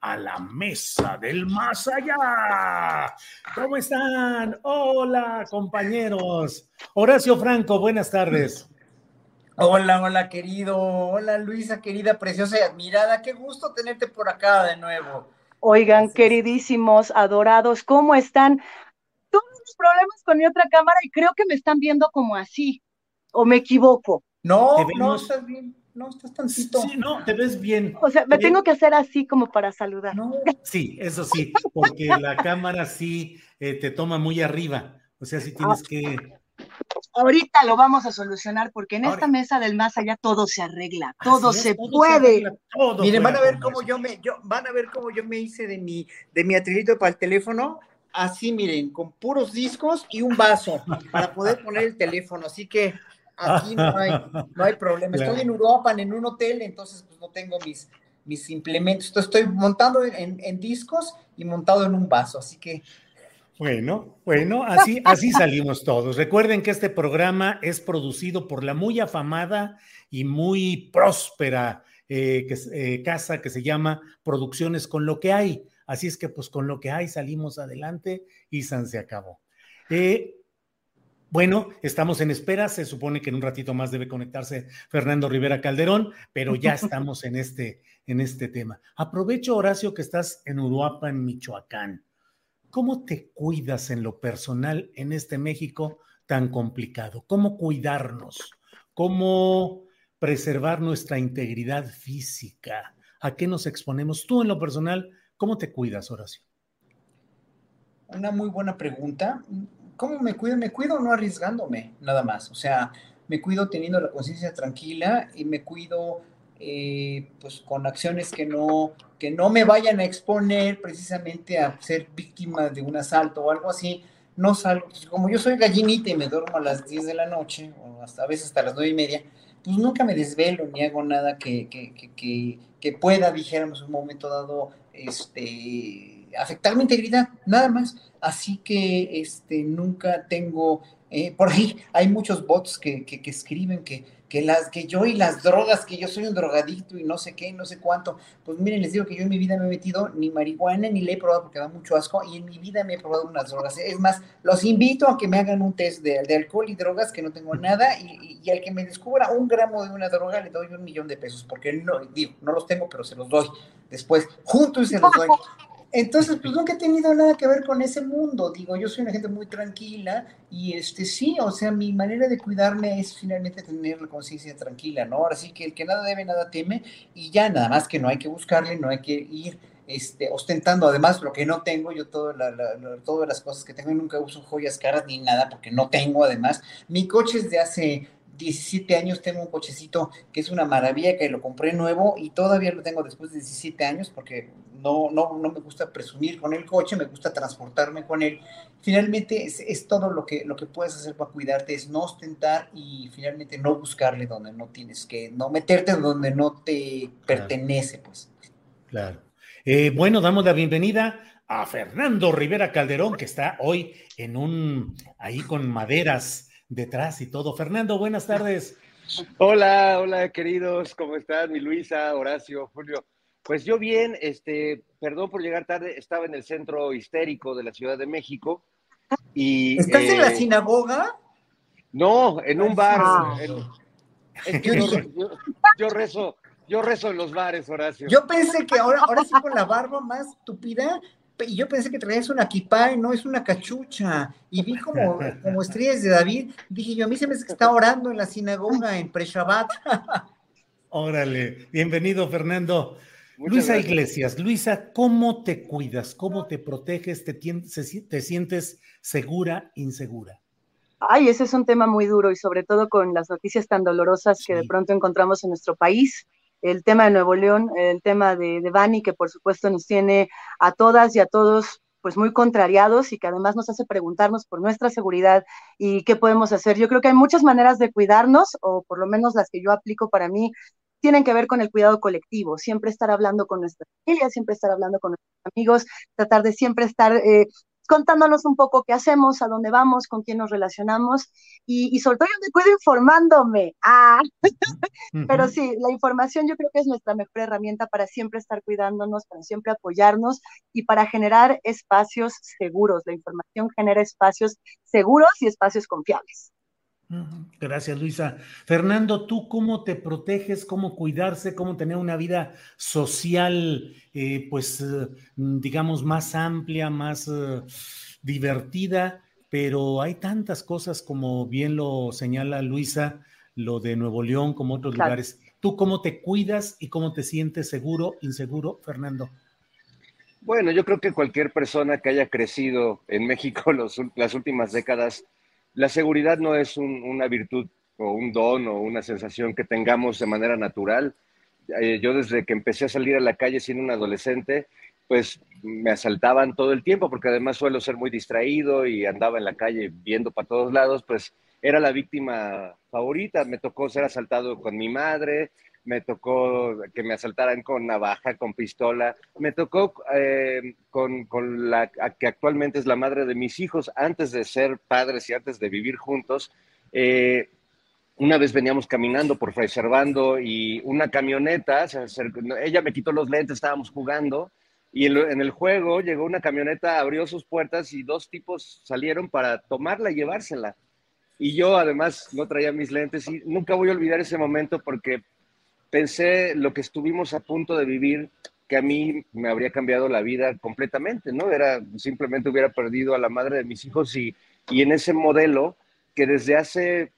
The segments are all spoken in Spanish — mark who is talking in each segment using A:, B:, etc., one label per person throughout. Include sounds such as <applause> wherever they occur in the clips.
A: A la mesa del más allá. ¿Cómo están? Hola, compañeros. Horacio Franco, buenas tardes.
B: Hola, hola, querido. Hola, Luisa, querida, preciosa y admirada. Qué gusto tenerte por acá de nuevo.
C: Oigan, queridísimos, adorados, ¿cómo están? Tuve unos problemas con mi otra cámara y creo que me están viendo como así. ¿O me equivoco?
B: No, no, estás bien no, estás tantito.
A: Sí, no, te ves bien.
C: O sea, me tengo que hacer así como para saludar.
A: Sí, eso sí, porque la cámara sí eh, te toma muy arriba. O sea, sí tienes que.
C: Ahorita lo vamos a solucionar porque en esta mesa del más allá todo se arregla, todo se puede.
B: Miren, van a ver cómo yo me, yo, van a ver cómo yo me hice de mi, de mi atrilito para el teléfono. Así, miren, con puros discos y un vaso para poder poner el teléfono. Así que Aquí no hay, <laughs> no hay problema. Estoy en Europa, en un hotel, entonces pues no tengo mis, mis implementos. estoy montando en, discos y montado en un vaso, así que...
A: Bueno, bueno, así, así salimos todos. Recuerden que este programa es producido por la muy afamada y muy próspera eh, eh, casa que se llama Producciones con lo que hay. Así es que pues con lo que hay salimos adelante y San se acabó. Eh, bueno, estamos en espera. Se supone que en un ratito más debe conectarse Fernando Rivera Calderón, pero ya <laughs> estamos en este, en este tema. Aprovecho, Horacio, que estás en Uruapa, en Michoacán. ¿Cómo te cuidas en lo personal en este México tan complicado? ¿Cómo cuidarnos? ¿Cómo preservar nuestra integridad física? ¿A qué nos exponemos? Tú en lo personal, ¿cómo te cuidas, Horacio?
B: Una muy buena pregunta ¿Cómo me cuido? Me cuido no arriesgándome, nada más. O sea, me cuido teniendo la conciencia tranquila y me cuido eh, pues con acciones que no, que no me vayan a exponer precisamente a ser víctima de un asalto o algo así. No salgo, pues, como yo soy gallinita y me duermo a las 10 de la noche, o hasta a veces hasta las 9 y media, pues nunca me desvelo ni hago nada que, que, que, que pueda, dijéramos, un momento dado, este afectar mi integridad, nada más. Así que este, nunca tengo, eh, por ahí hay muchos bots que, que, escriben que, que, las, que yo y las drogas, que yo soy un drogadicto y no sé qué, no sé cuánto. Pues miren, les digo que yo en mi vida no he metido ni marihuana ni le he probado porque da mucho asco y en mi vida me he probado unas drogas. Es más, los invito a que me hagan un test de, de alcohol y drogas que no tengo nada y, y, al que me descubra un gramo de una droga le doy un millón de pesos porque no, digo, no los tengo, pero se los doy después, juntos y se los doy. Entonces, pues nunca he tenido nada que ver con ese mundo. Digo, yo soy una gente muy tranquila y este sí, o sea, mi manera de cuidarme es finalmente tener la conciencia tranquila, ¿no? Ahora sí que el que nada debe, nada teme y ya nada más que no hay que buscarle, no hay que ir este, ostentando además lo que no tengo, yo todo todas las cosas que tengo, nunca uso joyas caras ni nada porque no tengo además. Mi coche es de hace 17 años tengo un cochecito que es una maravilla, que lo compré nuevo y todavía lo tengo después de 17 años porque no, no, no me gusta presumir con el coche, me gusta transportarme con él. Finalmente es, todo lo que, lo que puedes hacer para cuidarte, es no ostentar y finalmente no buscarle donde no tienes que, no meterte donde no te pertenece, pues.
A: Claro. Eh, bueno, damos la bienvenida a Fernando Rivera Calderón, que está hoy en un, ahí con maderas detrás y todo. Fernando, buenas tardes.
D: Hola, hola queridos, ¿cómo están? Mi Luisa, Horacio, Julio. Pues yo bien, este, perdón por llegar tarde, estaba en el centro histérico de la Ciudad de México y...
B: ¿Estás en la eh, sinagoga?
D: No, en un bar. yo, rezo, yo rezo en los bares, Horacio.
B: Yo pensé que ahora, ahora sí con la barba más tupida, y yo pensé que traías una kipá y no es una cachucha. Y vi como, <laughs> como estrellas de David. Dije yo, a mí se me hace que está orando en la sinagoga en Preshabat. <laughs>
A: Órale, bienvenido Fernando. Luisa Iglesias, Luisa, ¿cómo te cuidas? ¿Cómo te proteges? ¿Te, te sientes segura, insegura?
C: Ay, ese es un tema muy duro y sobre todo con las noticias tan dolorosas que de pronto encontramos en nuestro país. El tema de Nuevo León, el tema de, de Bani, que por supuesto nos tiene a todas y a todos pues muy contrariados y que además nos hace preguntarnos por nuestra seguridad y qué podemos hacer. Yo creo que hay muchas maneras de cuidarnos, o por lo menos las que yo aplico para mí, tienen que ver con el cuidado colectivo, siempre estar hablando con nuestra familia, siempre estar hablando con nuestros amigos, tratar de siempre estar eh, contándonos un poco qué hacemos, a dónde vamos, con quién nos relacionamos y, sobre todo yo me cuido informándome. Ah. <laughs> Pero sí, la información yo creo que es nuestra mejor herramienta para siempre estar cuidándonos, para siempre apoyarnos y para generar espacios seguros. La información genera espacios seguros y espacios confiables.
A: Gracias, Luisa. Fernando, ¿tú cómo te proteges, cómo cuidarse, cómo tener una vida social, eh, pues, eh, digamos, más amplia, más eh, divertida? Pero hay tantas cosas, como bien lo señala Luisa, lo de Nuevo León, como otros lugares. ¿Tú cómo te cuidas y cómo te sientes seguro, inseguro, Fernando?
D: Bueno, yo creo que cualquier persona que haya crecido en México <laughs> las últimas décadas, la seguridad no es una virtud o un don o una sensación que tengamos de manera natural. Eh, yo desde que empecé a salir a la calle siendo un adolescente, pues me asaltaban todo el tiempo, porque además suelo ser muy distraído y andaba en la calle viendo para todos lados, pues era la víctima favorita. Me tocó ser asaltado con mi madre, me tocó que me asaltaran con navaja, con pistola, me tocó eh, con, con, la que actualmente es la madre de mis hijos, antes de ser padres y antes de vivir juntos. Eh, una vez veníamos caminando por Fray Servando y una camioneta, ella me quitó los lentes, estábamos jugando y en, el juego llegó una camioneta, abrió sus puertas y dos tipos salieron para tomarla y llevársela. Y yo además no traía mis lentes y nunca voy a olvidar ese momento porque pensé lo que estuvimos a punto de vivir, que a mí me habría cambiado la vida completamente, ¿no? Era simplemente hubiera perdido a la madre de mis hijos y, y en ese modelo que desde hace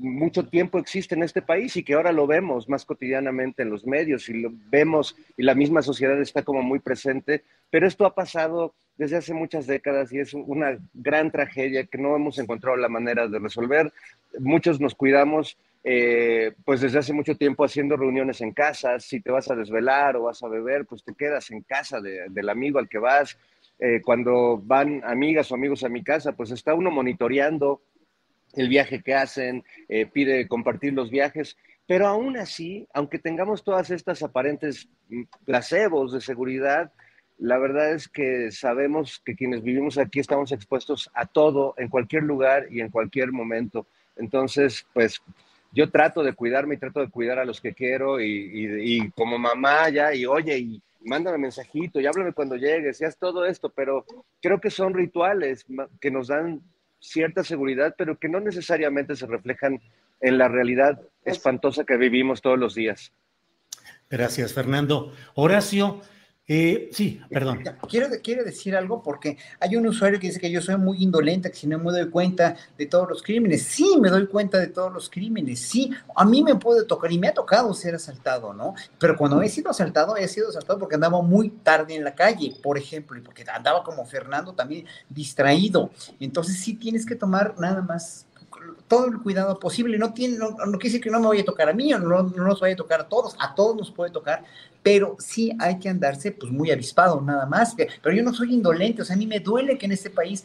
D: mucho tiempo existe en este país y que ahora lo vemos más cotidianamente en los medios y lo vemos y la misma sociedad está como muy presente, pero esto ha pasado desde hace muchas décadas y es una gran tragedia que no hemos encontrado la manera de resolver. Muchos nos cuidamos eh, pues desde hace mucho tiempo haciendo reuniones en casa, si te vas a desvelar o vas a beber, pues te quedas en casa del amigo al que vas. Eh, cuando van amigas o amigos a mi casa, pues está uno monitoreando el viaje que hacen, eh, pide compartir los viajes, pero aún así, aunque tengamos todas estas aparentes mm, placebos de seguridad, la verdad es que sabemos que quienes vivimos aquí estamos expuestos a todo, en cualquier lugar y en cualquier momento. Entonces, pues yo trato de cuidarme y trato de cuidar a los que quiero y, como mamá ya, y oye, y mándame mensajito y háblame cuando llegues, y haz todo esto, pero creo que son rituales que nos dan cierta seguridad, pero que no necesariamente se reflejan en la realidad espantosa que vivimos todos los días.
A: Gracias, Fernando. Horacio, eh, sí, perdón.
B: Quiero, quiero decir algo porque hay un usuario que dice que yo soy muy indolente, que si no me doy cuenta de todos los crímenes. Sí, me doy cuenta de todos los crímenes. Sí, a mí me puede tocar y me ha tocado ser asaltado, ¿no? Pero cuando he sido asaltado, he sido asaltado porque andaba muy tarde en la calle, por ejemplo, y porque andaba como Fernando también distraído. Entonces sí tienes que tomar nada más todo el cuidado posible. No, tiene, no, quiere decir que no me vaya a tocar a mí o no, no, nos vaya a tocar a todos, a todos nos puede tocar, pero sí hay que andarse pues muy avispado, nada más. Pero yo no soy indolente, o sea, a mí me duele que en este país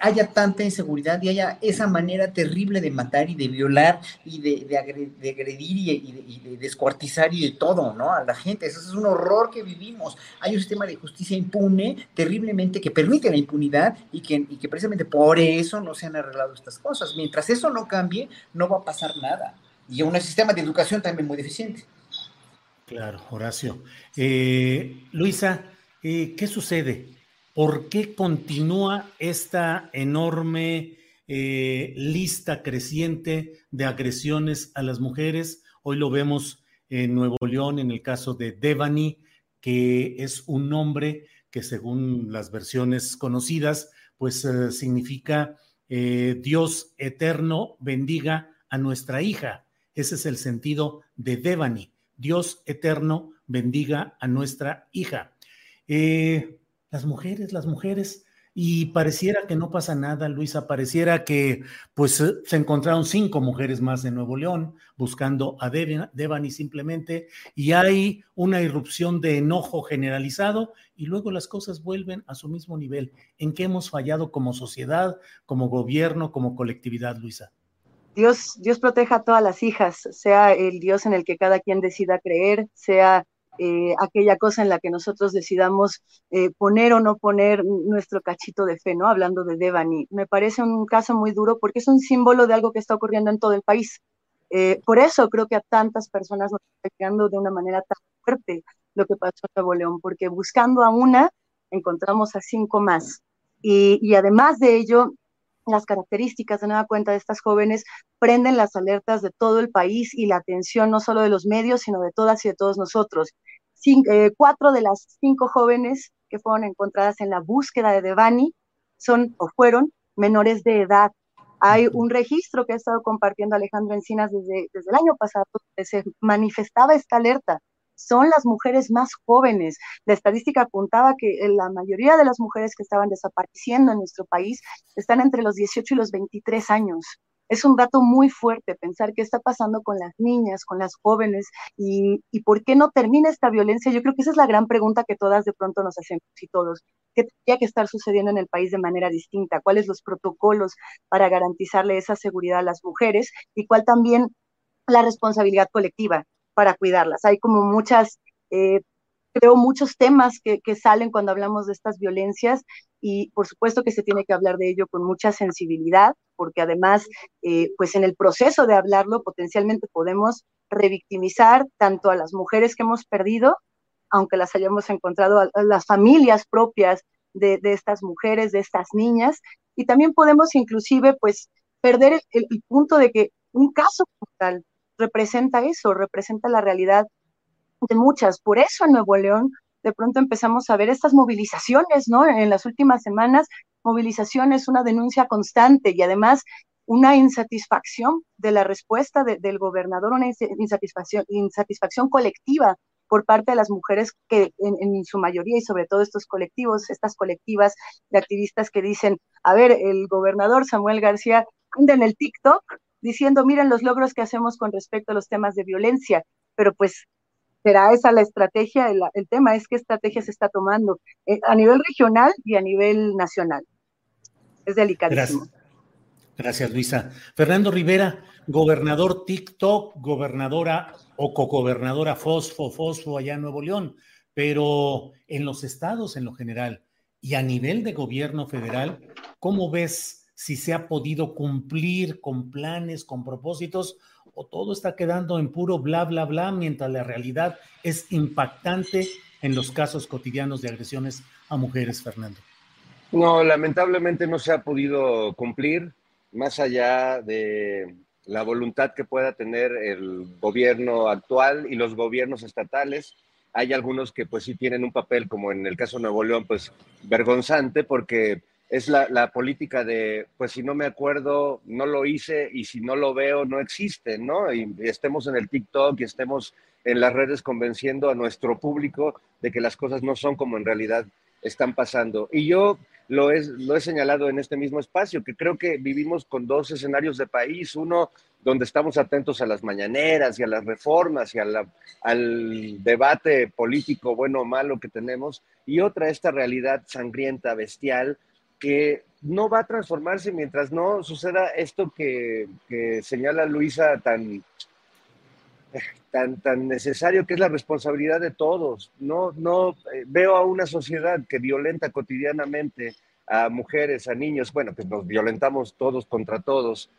B: haya tanta inseguridad y haya esa manera terrible de matar y de violar y de, agredir y, de, descuartizar y de todo, ¿no? A la gente. Eso es un horror que vivimos. Hay un sistema de justicia impune terriblemente que permite la impunidad y que, y que precisamente por eso no se han arreglado estas cosas. Mientras eso no cambie, no va a pasar nada. Y un sistema de educación también muy deficiente.
A: Claro, Horacio. Eh, Luisa, eh, ¿qué sucede? ¿Por qué continúa esta enorme eh, lista creciente de agresiones a las mujeres? Hoy lo vemos en Nuevo León en el caso de Devani, que es un nombre que según las versiones conocidas, pues significa Dios eterno bendiga a nuestra hija. Ese es el sentido de Devani. Dios eterno bendiga a nuestra hija. Eh, las mujeres, las mujeres, y pareciera que no pasa nada, Luisa, pareciera que pues eh, se encontraron cinco mujeres más de Nuevo León buscando a Devani simplemente, y hay una irrupción de enojo generalizado y luego las cosas vuelven a su mismo nivel. ¿En qué hemos fallado como sociedad, como gobierno, como colectividad, Luisa?
E: Dios, Dios proteja a todas las hijas, sea el Dios en el que cada quien decida creer, sea eh, aquella cosa en la que nosotros decidamos eh, poner o no poner nuestro cachito de fe, ¿no? Hablando de Devani. Me parece un caso muy duro porque es un símbolo de algo que está ocurriendo en todo el país. Eh, por eso creo que a tantas personas nos está llegando de una manera tan fuerte lo que pasó en Nuevo León, porque buscando a una, encontramos a cinco más. Y, y además de ello, las características de nueva cuenta de estas jóvenes prenden las alertas de todo el país y la atención no solo de los medios, sino de todas y de todos nosotros. Eh, cuatro de las cinco jóvenes que fueron encontradas en la búsqueda de Devani son o fueron menores de edad. Hay un registro que ha estado compartiendo Alejandro Encinas desde, desde el año pasado, donde se manifestaba esta alerta son las mujeres más jóvenes. La estadística apuntaba que eh, la mayoría de las mujeres que estaban desapareciendo en nuestro país están entre los 18 y los 23 años. Es un dato muy fuerte pensar qué está pasando con las niñas, con las jóvenes y, por qué no termina esta violencia. Yo creo que esa es la gran pregunta que todas de pronto nos hacemos y todos. ¿Qué tendría que estar sucediendo en el país de manera distinta? ¿Cuáles los protocolos para garantizarle esa seguridad a las mujeres? Y cuál también la responsabilidad colectiva para cuidarlas. Hay como muchas, eh, creo, muchos temas que, salen cuando hablamos de estas violencias y por supuesto que se tiene que hablar de ello con mucha sensibilidad, porque además, eh, pues en el proceso de hablarlo potencialmente podemos revictimizar tanto a las mujeres que hemos perdido, aunque las hayamos encontrado, a, las familias propias de, estas mujeres, de estas niñas, y también podemos inclusive, pues, perder el, el punto de que un caso como tal representa eso, representa la realidad de muchas. Por eso en Nuevo León de pronto empezamos a ver estas movilizaciones, ¿no? En las últimas semanas, movilizaciones, una denuncia constante y además una insatisfacción de la respuesta del gobernador, una insatisfacción, insatisfacción colectiva por parte de las mujeres que en, su mayoría y sobre todo estos colectivos, estas colectivas de activistas que dicen, a ver, el gobernador Samuel García anda en el TikTok diciendo, miren los logros que hacemos con respecto a los temas de violencia, pero pues será esa la estrategia, el, tema es qué estrategia se está tomando eh, a nivel regional y a nivel nacional. Es delicadísimo.
A: Gracias. Gracias, Luisa. Fernando Rivera, gobernador TikTok, gobernadora o cogobernadora Fosfo, Fosfo allá en Nuevo León, pero en los estados en lo general y a nivel de gobierno federal, ¿cómo ves si se ha podido cumplir con planes, con propósitos, o todo está quedando en puro bla, bla, bla, mientras la realidad es impactante en los casos cotidianos de agresiones a mujeres, Fernando.
D: No, lamentablemente no se ha podido cumplir, más allá de la voluntad que pueda tener el gobierno actual y los gobiernos estatales. Hay algunos que pues sí tienen un papel, como en el caso de Nuevo León, pues vergonzante, porque es la, política de, pues si no me acuerdo, no lo hice y si no lo veo, no existe, ¿no? Y, estemos en el TikTok y estemos en las redes convenciendo a nuestro público de que las cosas no son como en realidad están pasando. Y yo lo, es, lo he señalado en este mismo espacio, que creo que vivimos con dos escenarios de país, uno donde estamos atentos a las mañaneras y a las reformas y al debate político bueno o malo que tenemos, y otra esta realidad sangrienta, bestial, que no va a transformarse mientras no suceda esto que, señala Luisa tan, tan, tan necesario, que es la responsabilidad de todos. No, no eh, veo a una sociedad que violenta cotidianamente a mujeres, a niños, bueno, que nos violentamos todos contra todos,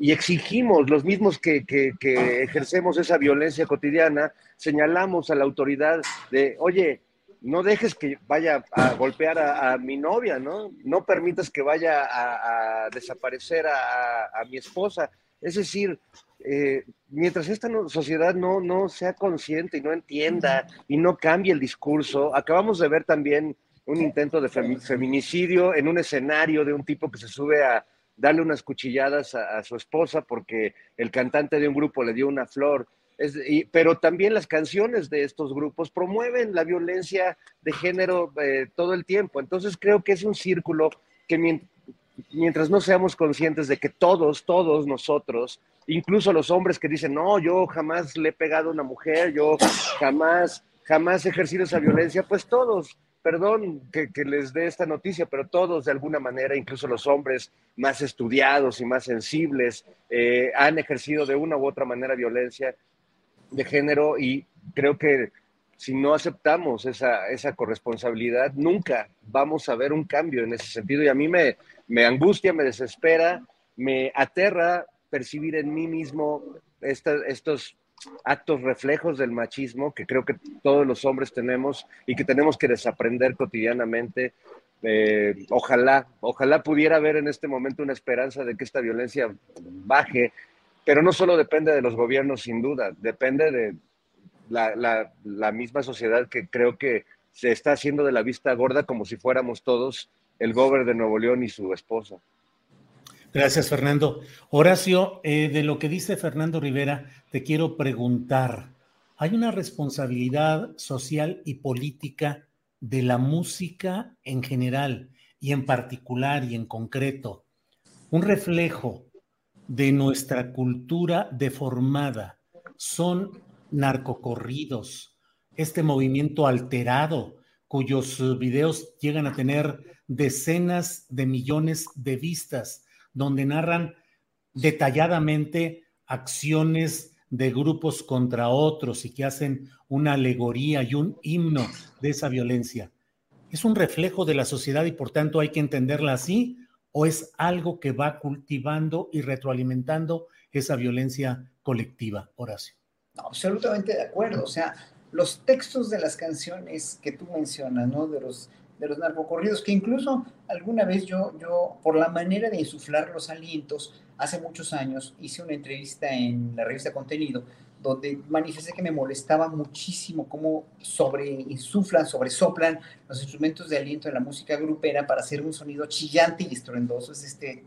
D: y exigimos, los mismos que, que, ejercemos esa violencia cotidiana, señalamos a la autoridad de, oye, no dejes que vaya a golpear a, mi novia, ¿no? No permitas que vaya a, desaparecer a, mi esposa. Es decir, eh, mientras esta sociedad no, no sea consciente y no entienda y no cambie el discurso, acabamos de ver también un intento de feminicidio en un escenario de un tipo que se sube a darle unas cuchilladas a, su esposa porque el cantante de un grupo le dio una flor. Pero también las canciones de estos grupos promueven la violencia de género eh, todo el tiempo. Entonces creo que es un círculo que mientras no seamos conscientes de que todos, todos nosotros, incluso los hombres que dicen, no, yo jamás le he pegado a una mujer, yo jamás, jamás he ejercido esa violencia, pues todos perdón que, les dé esta noticia, pero todos de alguna manera, incluso los hombres más estudiados y más sensibles, eh, han ejercido de una u otra manera violencia de género y creo que si no aceptamos esa, esa corresponsabilidad, nunca vamos a ver un cambio en ese sentido. Y a mí me, me angustia, me desespera, me aterra percibir en mí mismo estos actos reflejos del machismo que creo que todos los hombres tenemos y que tenemos que desaprender cotidianamente. Eh, ojalá, ojalá pudiera haber en este momento una esperanza de que esta violencia baje, pero no solo depende de los gobiernos, sin duda, depende de la, misma sociedad que creo que se está haciendo de la vista gorda como si fuéramos todos el gobernador de Nuevo León y su esposa.
A: Gracias, Fernando. Horacio, eh, de lo que dice Fernando Rivera, te quiero preguntar, ¿hay una responsabilidad social y política de la música en general y en particular y en concreto, un reflejo de nuestra cultura deformada? Son narcocorridos, este movimiento alterado cuyos videos llegan a tener decenas de millones de vistas donde narran detalladamente acciones de grupos contra otros y que hacen una alegoría y un himno de esa violencia. ¿Es un reflejo de la sociedad y por tanto hay que entenderla así? ¿O es algo que va cultivando y retroalimentando esa violencia colectiva, Horacio?
B: absolutamente de acuerdo. O sea, los textos de las canciones que tú mencionas, ¿no? De los de los narcocorridos, que incluso alguna vez yo, yo, por la manera de insuflar los alientos, hace muchos años hice una entrevista en la revista Contenido, donde manifesté que me molestaba muchísimo cómo sobre insuflan, sobresoplan los instrumentos de aliento en la música grupera para hacer un sonido chillante y estruendoso. Es este.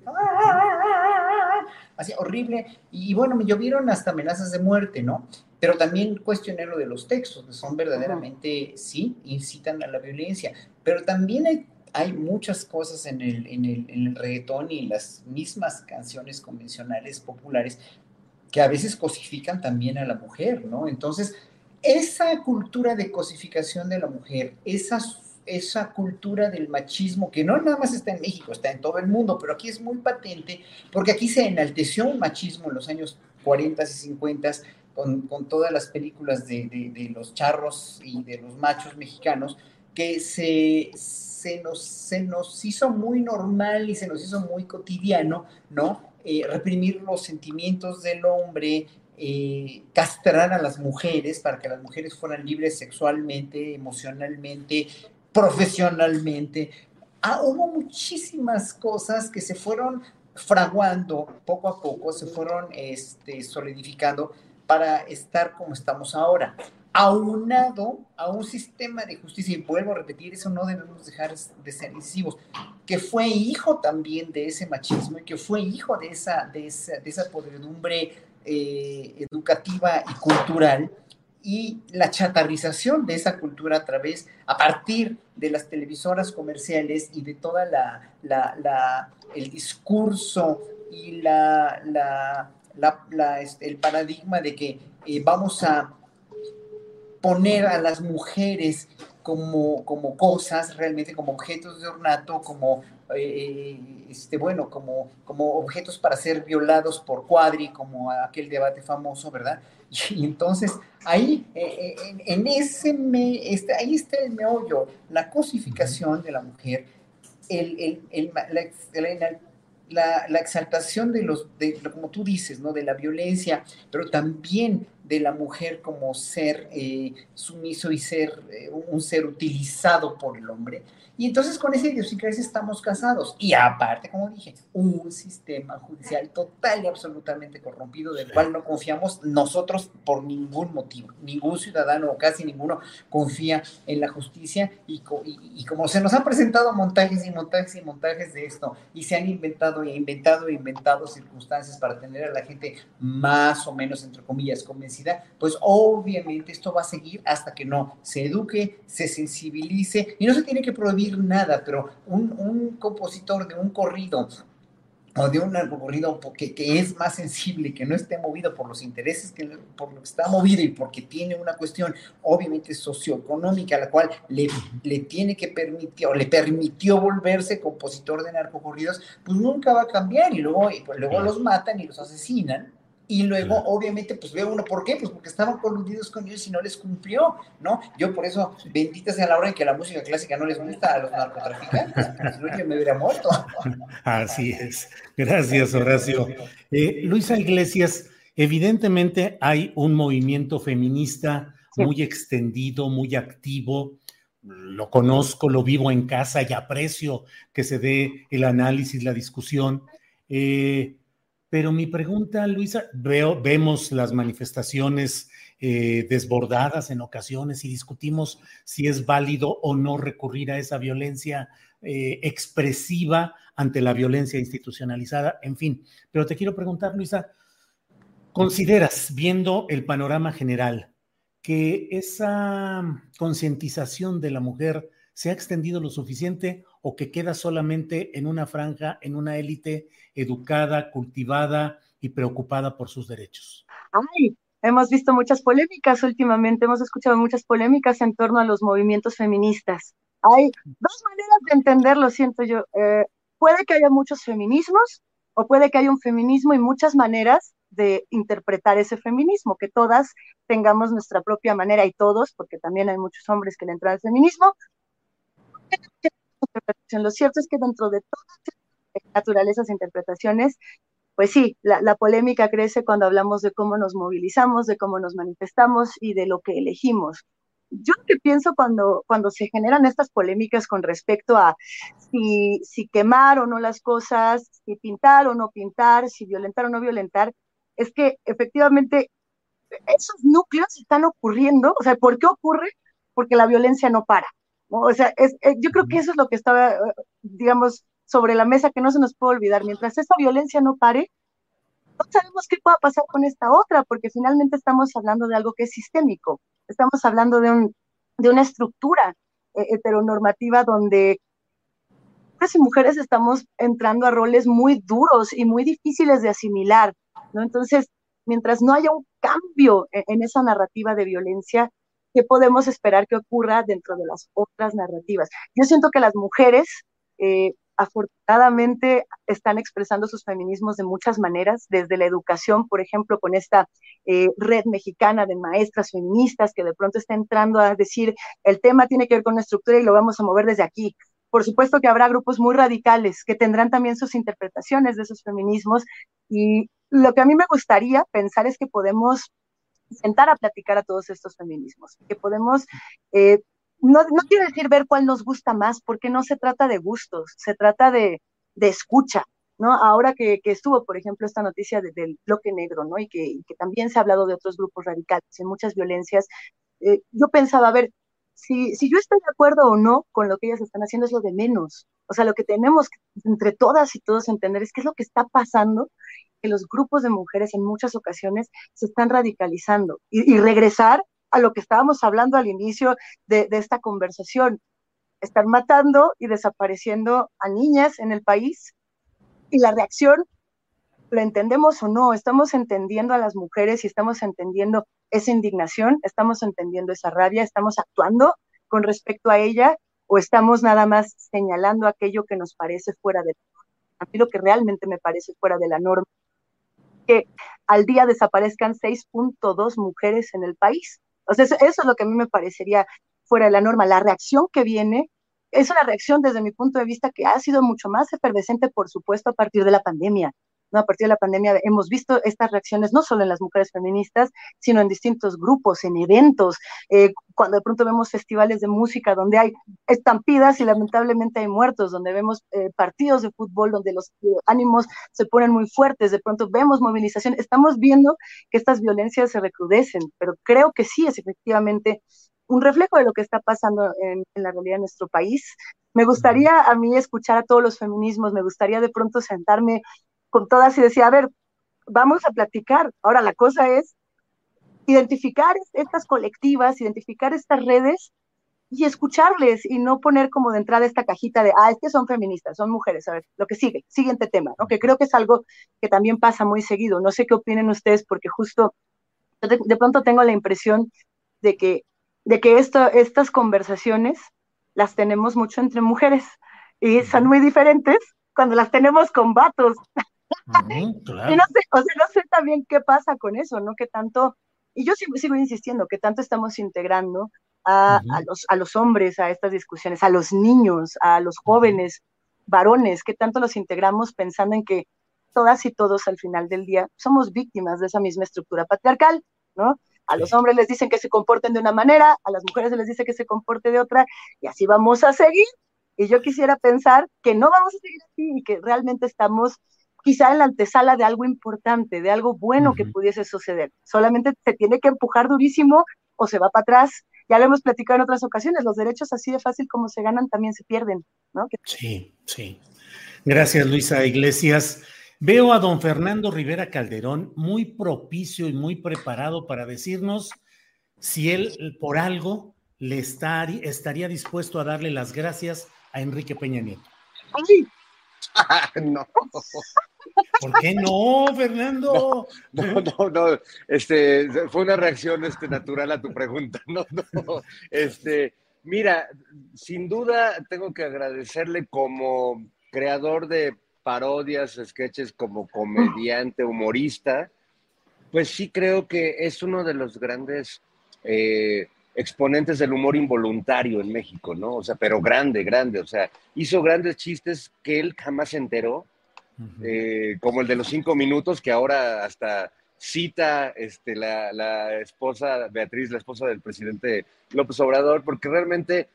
B: Así horrible. Y bueno, me llovieron hasta amenazas de muerte, ¿no? Pero también cuestioné lo de los textos, que son verdaderamente, sí, incitan a la violencia. Pero también hay, hay muchas cosas en el, en, el, en el reggaetón y en las mismas canciones convencionales populares que a veces cosifican también a la mujer, ¿no? Entonces, esa cultura de cosificación de la mujer, esa, esa cultura del machismo, que no nada más está en México, está en todo el mundo, pero aquí es muy patente, porque aquí se enalteció un machismo en los años 40 y 50 con, con todas las películas de, de, los charros y de los machos mexicanos, que se, se, nos, se nos hizo muy normal y se nos hizo muy cotidiano, ¿no? Eh, reprimir los sentimientos del hombre, eh, castrar a las mujeres para que las mujeres fueran libres sexualmente, emocionalmente, profesionalmente. Ah, hubo muchísimas cosas que se fueron fraguando poco a poco, se fueron este, solidificando para estar como estamos ahora aunado a un sistema de justicia, y vuelvo a repetir, eso no debemos dejar de ser incisivos, que fue hijo también de ese machismo y que fue hijo de esa, de esa, de esa podredumbre eh, educativa y cultural, y la chatarrización de esa cultura a través, a partir de las televisoras comerciales y de toda la, la, el discurso y la, la, este, el paradigma de que eh, vamos a poner a las mujeres como, como cosas, realmente como objetos de ornato, como, eh, este, bueno, como, como objetos para ser violados por cuadri, como aquel debate famoso, ¿verdad? <laughs> Y, entonces ahí, eh, eh, en, ese, me, este, ahí está el meollo, la cosificación de la mujer, el, el, el, la, exaltación de los, de, como tú dices, ¿no? De la violencia, pero también de la mujer como ser eh, sumiso y ser eh, un ser utilizado por el hombre, y entonces con esa idiosincrasia estamos casados. Y aparte, como dije, un sistema judicial total y absolutamente corrompido del cual no confiamos nosotros por ningún motivo. Ningún ciudadano o casi ninguno confía en la justicia y, y, como se nos han presentado montajes y montajes y montajes de esto y se han inventado e inventado e inventado circunstancias para tener a la gente más o menos, entre comillas, convencida, pues obviamente esto va a seguir hasta que no se eduque, se sensibilice y no se tiene que prohibir nada, pero un, compositor de un corrido o de un corrido que, que, es más sensible, que no esté movido por los intereses, que, por lo que está movido y porque tiene una cuestión obviamente socioeconómica, a la cual le, le tiene que permitir o le permitió volverse compositor de narcocorridos, pues nunca va a cambiar y luego, y pues luego los matan y los asesinan y luego, obviamente, pues veo uno, ¿por qué? Pues porque estaban coludidos con ellos y no les cumplió, ¿no? Yo por eso, bendita sea la hora en que la música clásica no les gusta a los narcotraficantes, porque si no yo me hubiera muerto. <laughs>
A: Así es. Gracias, Horacio. Eh, Luisa Iglesias, evidentemente hay un movimiento feminista muy extendido, muy activo. Lo conozco, lo vivo en casa y aprecio que se dé el análisis, la discusión. Eh, pero mi pregunta, Luisa, vemos las manifestaciones eh, desbordadas en ocasiones y discutimos si es válido o no recurrir a esa violencia eh, expresiva ante la violencia institucionalizada, en fin. Pero te quiero preguntar, Luisa, ¿consideras, viendo el panorama general, que esa concientización de la mujer se ha extendido lo suficiente o que queda solamente en una franja, en una élite educada, cultivada y preocupada por sus derechos?
E: Ay, hemos visto muchas polémicas últimamente, hemos escuchado muchas polémicas en torno a los movimientos feministas. Hay dos maneras de entenderlo, siento yo. Eh, puede que haya muchos feminismos o puede que haya un feminismo y muchas maneras de interpretar ese feminismo, que todas tengamos nuestra propia manera y todos, porque también hay muchos hombres que le entran al feminismo, lo cierto es que dentro de todas las naturalezas e interpretaciones, pues sí, la, polémica crece cuando hablamos de cómo nos movilizamos, de cómo nos manifestamos y de lo que elegimos. Yo lo que pienso cuando, cuando se generan estas polémicas con respecto a si, si quemar o no las cosas, si pintar o no pintar, si violentar o no violentar, es que efectivamente esos núcleos están ocurriendo. O sea, ¿por qué ocurre? Porque la violencia no para. O sea, es, eh, yo creo que eso es lo que estaba, eh, digamos, sobre la mesa que no se nos puede olvidar. Mientras esa violencia no pare, no sabemos qué pueda pasar con esta otra, porque finalmente estamos hablando de algo que es sistémico. Estamos hablando de, un, de una estructura eh, heteronormativa donde hombres y mujeres estamos entrando a roles muy duros y muy difíciles de asimilar, ¿no? Entonces, mientras no haya un cambio en esa narrativa de violencia, ¿qué podemos esperar que ocurra dentro de las otras narrativas? Yo siento que las mujeres, eh, afortunadamente, están expresando sus feminismos de muchas maneras, desde la educación, por ejemplo, con esta eh, red mexicana de maestras feministas que de pronto está entrando a decir, el tema tiene que ver con la estructura y lo vamos a mover desde aquí. Por supuesto que habrá grupos muy radicales que tendrán también sus interpretaciones de esos feminismos y lo que a mí me gustaría pensar es que podemos sentar a platicar a todos estos feminismos, que podemos, eh, no, no quiero decir ver cuál nos gusta más, porque no se trata de gustos, se trata de, de escucha, ¿no? Ahora que, que, estuvo, por ejemplo, esta noticia del bloque negro, ¿no? Y que, que, también se ha hablado de otros grupos radicales y muchas violencias, eh, yo pensaba, a ver, si, si yo estoy de acuerdo o no con lo que ellas están haciendo es lo de menos. O sea, lo que tenemos entre todas y todos entender es qué es lo que está pasando que los grupos de mujeres en muchas ocasiones se están radicalizando y, regresar a lo que estábamos hablando al inicio de, esta conversación. Están matando y desapareciendo a niñas en el país y la reacción, ¿la entendemos o no? Estamos entendiendo a las mujeres y estamos entendiendo esa indignación, estamos entendiendo esa rabia, estamos actuando con respecto a ella o estamos nada más señalando aquello que nos parece fuera de a mí lo que realmente me parece fuera de la norma que al día desaparezcan 6.2 mujeres en el país. O sea, eso, es lo que a mí me parecería fuera de la norma. La reacción que viene es una reacción desde mi punto de vista que ha sido mucho más efervescente, por supuesto, a partir de la pandemia. ¿No? A partir de la pandemia hemos visto estas reacciones no solo en las mujeres feministas, sino en distintos grupos, en eventos, eh, cuando de pronto vemos festivales de música donde hay estampidas y lamentablemente hay muertos, donde vemos eh, partidos de fútbol donde los eh, ánimos se ponen muy fuertes, de pronto vemos movilización, estamos viendo que estas violencias se recrudecen, pero creo que sí es efectivamente un reflejo de lo que está pasando en, en la realidad de nuestro país. Me gustaría a mí escuchar a todos los feminismos, me gustaría de pronto sentarme con todas y decía, a ver, vamos a platicar. Ahora la cosa es identificar estas colectivas, identificar estas redes y escucharles y no poner como de entrada esta cajita de, ah, es que son feministas, son mujeres. A ver, lo que sigue, siguiente tema, ¿no? Que creo que es algo que también pasa muy seguido. No sé qué opinen ustedes porque justo de, de pronto tengo la impresión de que, de que esto, estas conversaciones las tenemos mucho entre mujeres y son muy diferentes cuando las tenemos con vatos. Y no sé, o sea, no sé también qué pasa con eso, ¿no? Que tanto, y yo sigo, sigo insistiendo, que tanto estamos integrando a, a, los, a los hombres a estas discusiones, a los niños, a los jóvenes, varones, que tanto los integramos pensando en que todas y todos al final del día somos víctimas de esa misma estructura patriarcal, ¿no? A los hombres les dicen que se comporten de una manera, a las mujeres se les dice que se comporte de otra, y así vamos a seguir. Y yo quisiera pensar que no vamos a seguir así y que realmente estamos quizá en la antesala de algo importante, de algo bueno que pudiese suceder. Solamente se tiene que empujar durísimo o se va para atrás. Ya lo hemos platicado en otras ocasiones, los derechos así de fácil como se ganan también se pierden, ¿no?
A: Sí, sí. Gracias, Luisa Iglesias. Veo a don Fernando Rivera Calderón muy propicio y muy preparado para decirnos si él por algo le estaría dispuesto a darle las gracias a Enrique Peña Nieto.
E: Ay. <laughs>
D: no. <laughs>
A: ¿Por qué no, Fernando? <laughs>
D: No, no, no, Este, fue una reacción este, natural a tu pregunta. <laughs> No, no. Este, mira, sin duda tengo que agradecerle como creador de parodias, sketches, como comediante, humorista. Pues sí creo que es uno de los grandes eh, exponentes del humor involuntario en México, ¿no? O sea, pero grande, grande. O sea, hizo grandes chistes que él jamás se enteró eh, como el de los cinco minutos, que ahora hasta cita este, la, la, esposa, Beatriz, la esposa del presidente López Obrador, porque realmente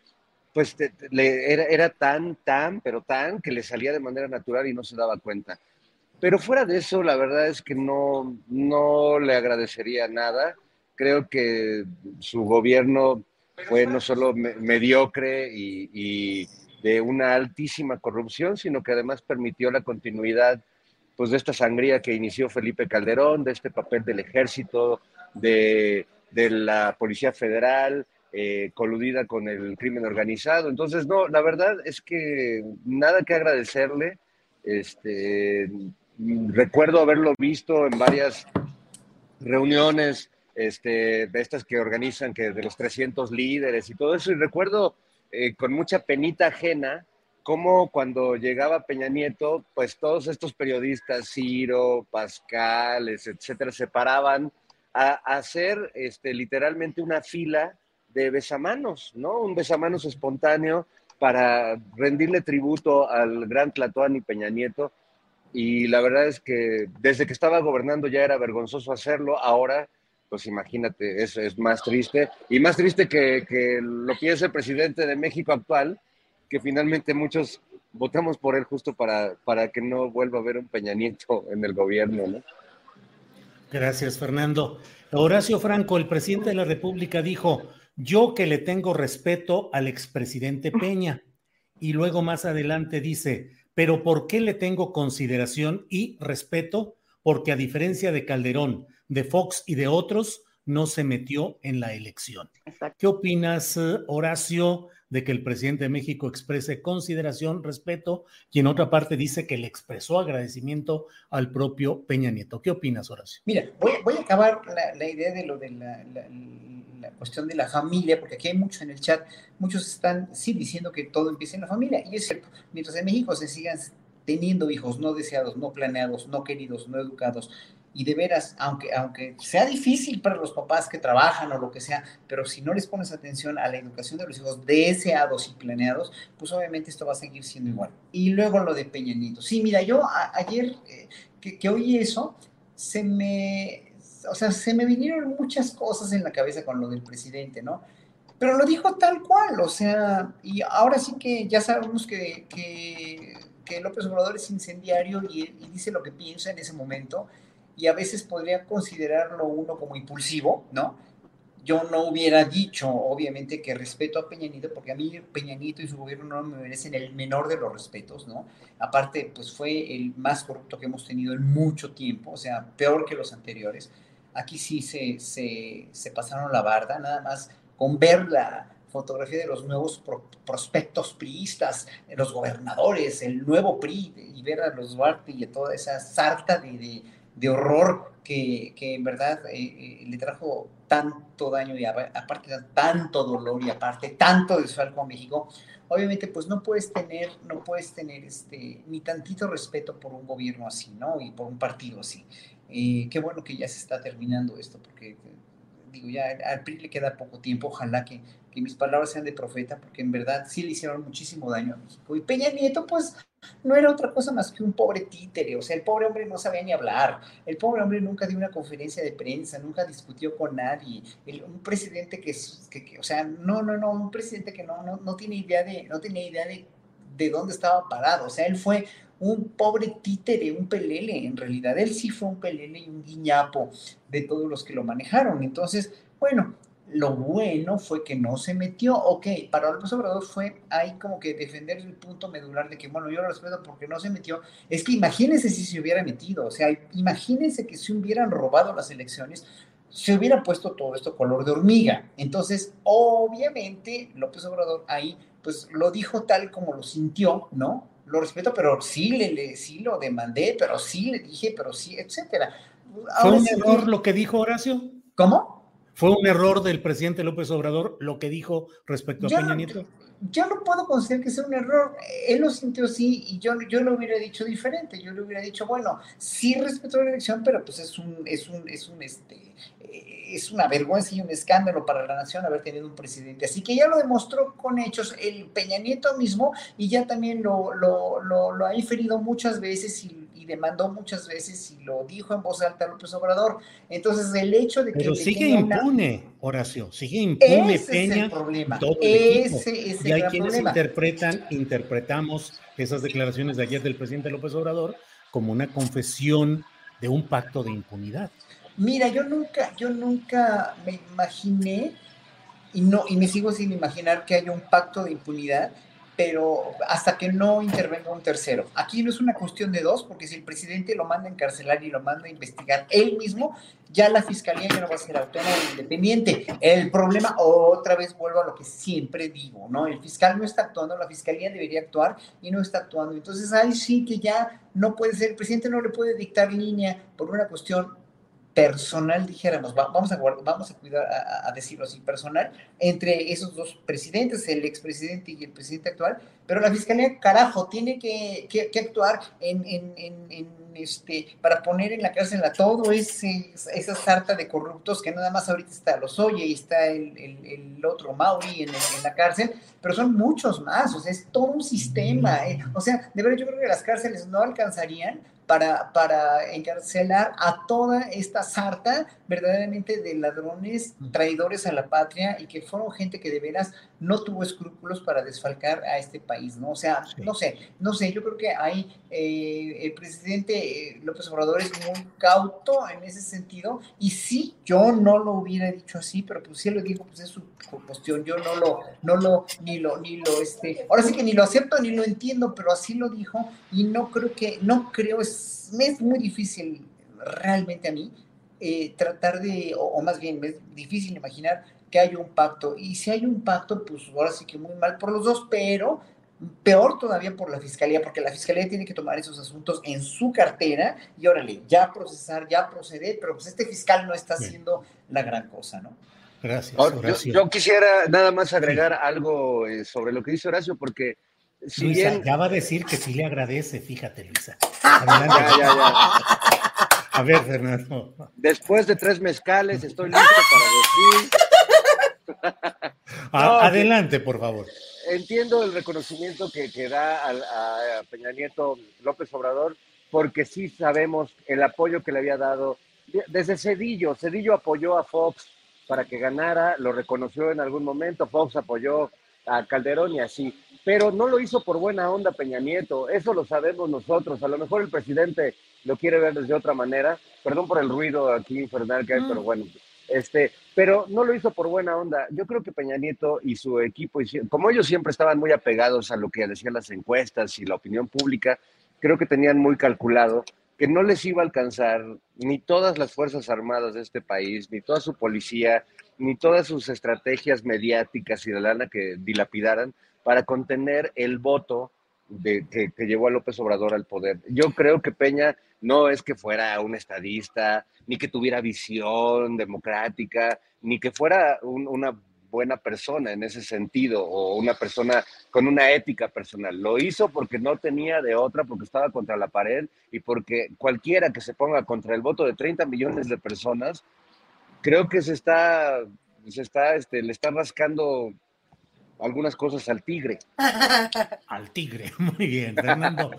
D: pues le, era, era, tan, tan, pero tan, que le salía de manera natural y no se daba cuenta. Pero fuera de eso, la verdad es que no, no le agradecería nada. Creo que su gobierno fue no solo mediocre y, y de una altísima corrupción, sino que además permitió la continuidad pues, de esta sangría que inició Felipe Calderón, de este papel del ejército, de, de la Policía Federal, eh, coludida con el crimen organizado. Entonces, no, la verdad es que nada que agradecerle. Este, recuerdo haberlo visto en varias reuniones este, de estas que organizan, que de los 300 líderes y todo eso, y recuerdo eh, con mucha penita ajena cómo cuando llegaba Peña Nieto, pues todos estos periodistas, Ciro, Pascal, etcétera, se paraban a, hacer este, literalmente una fila de besamanos, ¿no? Un besamanos espontáneo para rendirle tributo al gran Tlatoani Peña Nieto. Y la verdad es que desde que estaba gobernando ya era vergonzoso hacerlo, ahora pues imagínate, eso es más triste. Y más triste que, que lo piense el presidente de México actual, que finalmente muchos votamos por él justo para, para que no vuelva a haber un Peña Nieto en el gobierno, ¿no?
A: Gracias, Fernando. Horacio Franco, el presidente de la República, dijo, yo que le tengo respeto al expresidente Peña. Y luego más adelante dice, pero ¿por qué le tengo consideración y respeto? Porque a diferencia de Calderón, de Fox y de otros, no se metió en la elección. Exacto. ¿Qué opinas, eh, Horacio, de que el presidente de México exprese consideración, respeto, y en otra parte dice que le expresó agradecimiento al propio Peña Nieto? ¿Qué opinas, Horacio?
B: Mira, voy, voy a acabar la, la, idea de lo de la, la, la, cuestión de la familia, porque aquí hay mucho en el chat, muchos están sí diciendo que todo empieza en la familia, y es cierto, mientras en México se sigan teniendo hijos no deseados, no planeados, no queridos, no educados, Y de veras, aunque, aunque sea difícil para los papás que trabajan o lo que sea, pero si no les pones atención a la educación de los hijos deseados y planeados, pues obviamente esto va a seguir siendo igual. Y luego lo de Peña Nieto. Sí, mira, yo ayer eh, que, que oí eso, se me, o sea, se me vinieron muchas cosas en la cabeza con lo del presidente, ¿no? Pero lo dijo tal cual, o sea, y ahora sí que ya sabemos que, que, que López Obrador es incendiario y, dice lo que piensa en ese momento y a veces podría considerarlo uno como impulsivo, ¿no? Yo no hubiera dicho, obviamente, que respeto a Peña Nieto, porque a mí Peña Nieto y su gobierno no me merecen el menor de los respetos, ¿no? Aparte, pues fue el más corrupto que hemos tenido en mucho tiempo, o sea, peor que los anteriores. Aquí sí se, se, se pasaron la barda, nada más con ver la fotografía de los nuevos prospectos priistas, los gobernadores, el nuevo PRI, y ver a los Duarte y a toda esa sarta de de horror que, que en verdad eh, eh, le trajo tanto daño y aparte tanto dolor y aparte tanto desfalco a México, obviamente pues no puedes tener, no puedes tener este, ni tantito respeto por un gobierno así, ¿no? Y por un partido así. Eh, qué bueno que ya se está terminando esto, porque digo, ya al PRI le queda poco tiempo, ojalá que, que mis palabras sean de profeta, porque en verdad sí le hicieron muchísimo daño a México. Y Peña Nieto, pues no era otra cosa más que un pobre títere, o sea, el pobre hombre no sabía ni hablar, el pobre hombre nunca dio una conferencia de prensa, nunca discutió con nadie, un presidente que, o sea, no, no, no, un presidente que no, no, no tiene idea de, no tenía idea de, de dónde estaba parado, o sea, él fue un pobre títere, un pelele, en realidad, él sí fue un pelele y un guiñapo de todos los que lo manejaron, entonces, bueno, lo bueno fue que no se metió. Ok, para López Obrador fue ahí como que defender el punto medular de que, bueno, yo lo respeto porque no se metió. Es que imagínense si se hubiera metido, o sea, imagínense que si hubieran robado las elecciones, se hubiera puesto todo esto color de hormiga. Entonces, obviamente, López Obrador ahí, pues lo dijo tal como lo sintió, ¿no? Lo respeto, pero sí, le, le sí lo demandé, pero sí le dije, pero sí, etcétera.
A: ¿Fue un error lo que dijo Horacio?
B: ¿Cómo?
A: ¿Fue un error del presidente López Obrador lo que dijo respecto a Peña Nieto?
B: Yo no puedo considerar que sea un error. Él lo sintió así y yo, yo lo hubiera dicho diferente. Yo le hubiera dicho, bueno, sí respetó la elección, pero pues es un, es un, es un, este, es una vergüenza y un escándalo para la nación haber tenido un presidente. Así que ya lo demostró con hechos el Peña Nieto mismo y ya también lo, lo, lo, ha inferido muchas veces y demandó muchas veces y lo dijo en voz alta López Obrador. Entonces, el hecho de que.
A: Pero sigue impune, Horacio, sigue impune
B: ese
A: Peña.
B: Es el problema. ese es el
A: y hay quienes interpretan, interpretamos esas declaraciones de ayer del presidente López Obrador como una confesión de un pacto de impunidad.
B: Mira, yo nunca, yo nunca me imaginé y no, y me sigo sin imaginar que haya un pacto de impunidad pero hasta que no intervenga un tercero. Aquí no es una cuestión de dos, porque si el presidente lo manda a encarcelar y lo manda a investigar él mismo, ya la fiscalía ya no va a ser autónoma e independiente. El problema, otra vez vuelvo a lo que siempre digo, ¿no? El fiscal no está actuando, la fiscalía debería actuar y no está actuando. Entonces ahí sí que ya no puede ser, el presidente no le puede dictar línea por una cuestión personal, dijéramos, vamos a, vamos a cuidar, a, decirlo así, personal, entre esos dos presidentes, el expresidente y el presidente actual, pero la fiscalía, carajo, tiene que, actuar en, este, para poner en la cárcel a todo ese, esa sarta de corruptos que nada más ahorita está los Oye y está el, otro Mauri en, la cárcel, pero son muchos más, o sea, es todo un sistema, eh, o sea, de verdad yo creo que las cárceles no alcanzarían para, para encarcelar a toda esta sarta verdaderamente de ladrones, traidores a la patria y que fueron gente que de veras no tuvo escrúpulos para desfalcar a este país, ¿no? O sea, no sé, no sé, yo creo que ahí eh, el presidente eh, López Obrador es muy cauto en ese sentido y sí, yo no lo hubiera dicho así, pero pues sí lo digo, pues es su cuestión, yo no lo, no lo, ni lo, ni lo, este, ahora sí que ni lo acepto ni lo entiendo, pero así lo dijo y no creo que, no creo, es, me es muy difícil realmente a mí eh, tratar de, o, más bien, es difícil imaginar que haya un pacto. Y si hay un pacto, pues ahora sí que muy mal por los dos, pero peor todavía por la fiscalía, porque la fiscalía tiene que tomar esos asuntos en su cartera y órale, ya procesar, ya proceder, pero pues este fiscal no está haciendo la gran cosa, ¿no?
A: Gracias.
D: Horacio. Yo, quisiera nada más agregar algo eh, sobre lo que dice Horacio, porque si
A: Luisa,
D: bien...
A: ya va a decir que sí le agradece, fíjate, Luisa. <laughs>
D: ya, ya, ya.
A: A ver, Fernando.
D: Después de tres mezcales, estoy listo para decir.
A: adelante, por favor.
D: Entiendo el reconocimiento que, que da a, a Peña Nieto López Obrador, porque sí sabemos el apoyo que le había dado desde Cedillo. Cedillo apoyó a Fox para que ganara, lo reconoció en algún momento, Fox apoyó a Calderón y así, pero no lo hizo por buena onda Peña Nieto, eso lo sabemos nosotros, a lo mejor el presidente lo quiere ver desde otra manera, perdón por el ruido aquí infernal que hay, pero mm. bueno, este, pero no lo hizo por buena onda. Yo creo que Peña Nieto y su equipo, como ellos siempre estaban muy apegados a lo que decían las encuestas y la opinión pública, creo que tenían muy calculado que no les iba a alcanzar ni todas las Fuerzas Armadas de este país, ni toda su policía, ni todas sus estrategias mediáticas y de lana que dilapidaran para contener el voto de, que, llevó a López Obrador al poder. Yo creo que Peña no es que fuera un estadista, ni que tuviera visión democrática, ni que fuera una buena persona en ese sentido o una persona con una ética personal. Lo hizo porque no tenía de otra, porque estaba contra la pared y porque cualquiera que se ponga contra el voto de 30 millones de personas, creo que se está, se está, este, le está rascando algunas cosas al tigre. <laughs>
A: al tigre, muy bien, Fernando.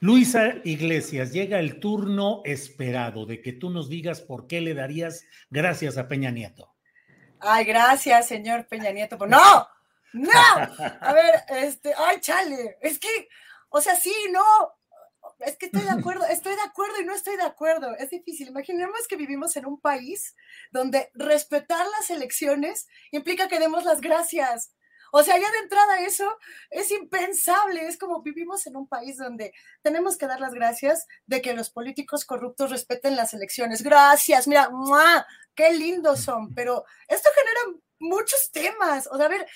A: Luisa Iglesias, llega el turno esperado de que tú nos digas por qué le darías gracias a Peña Nieto.
E: Ay, gracias, señor Peña Nieto. ¡No! ¡No! A ver, este, ay, chale, es que, o sea, sí, no, es que estoy de acuerdo, estoy de acuerdo y no estoy de acuerdo. Es difícil. Imaginemos que vivimos en un país donde respetar las elecciones implica que demos las gracias. O sea, ya de entrada eso es impensable. Es como vivimos en un país donde tenemos que dar las gracias de que los políticos corruptos respeten las elecciones. Gracias, mira, qué lindos son. Pero esto genera muchos temas. O sea, a ver,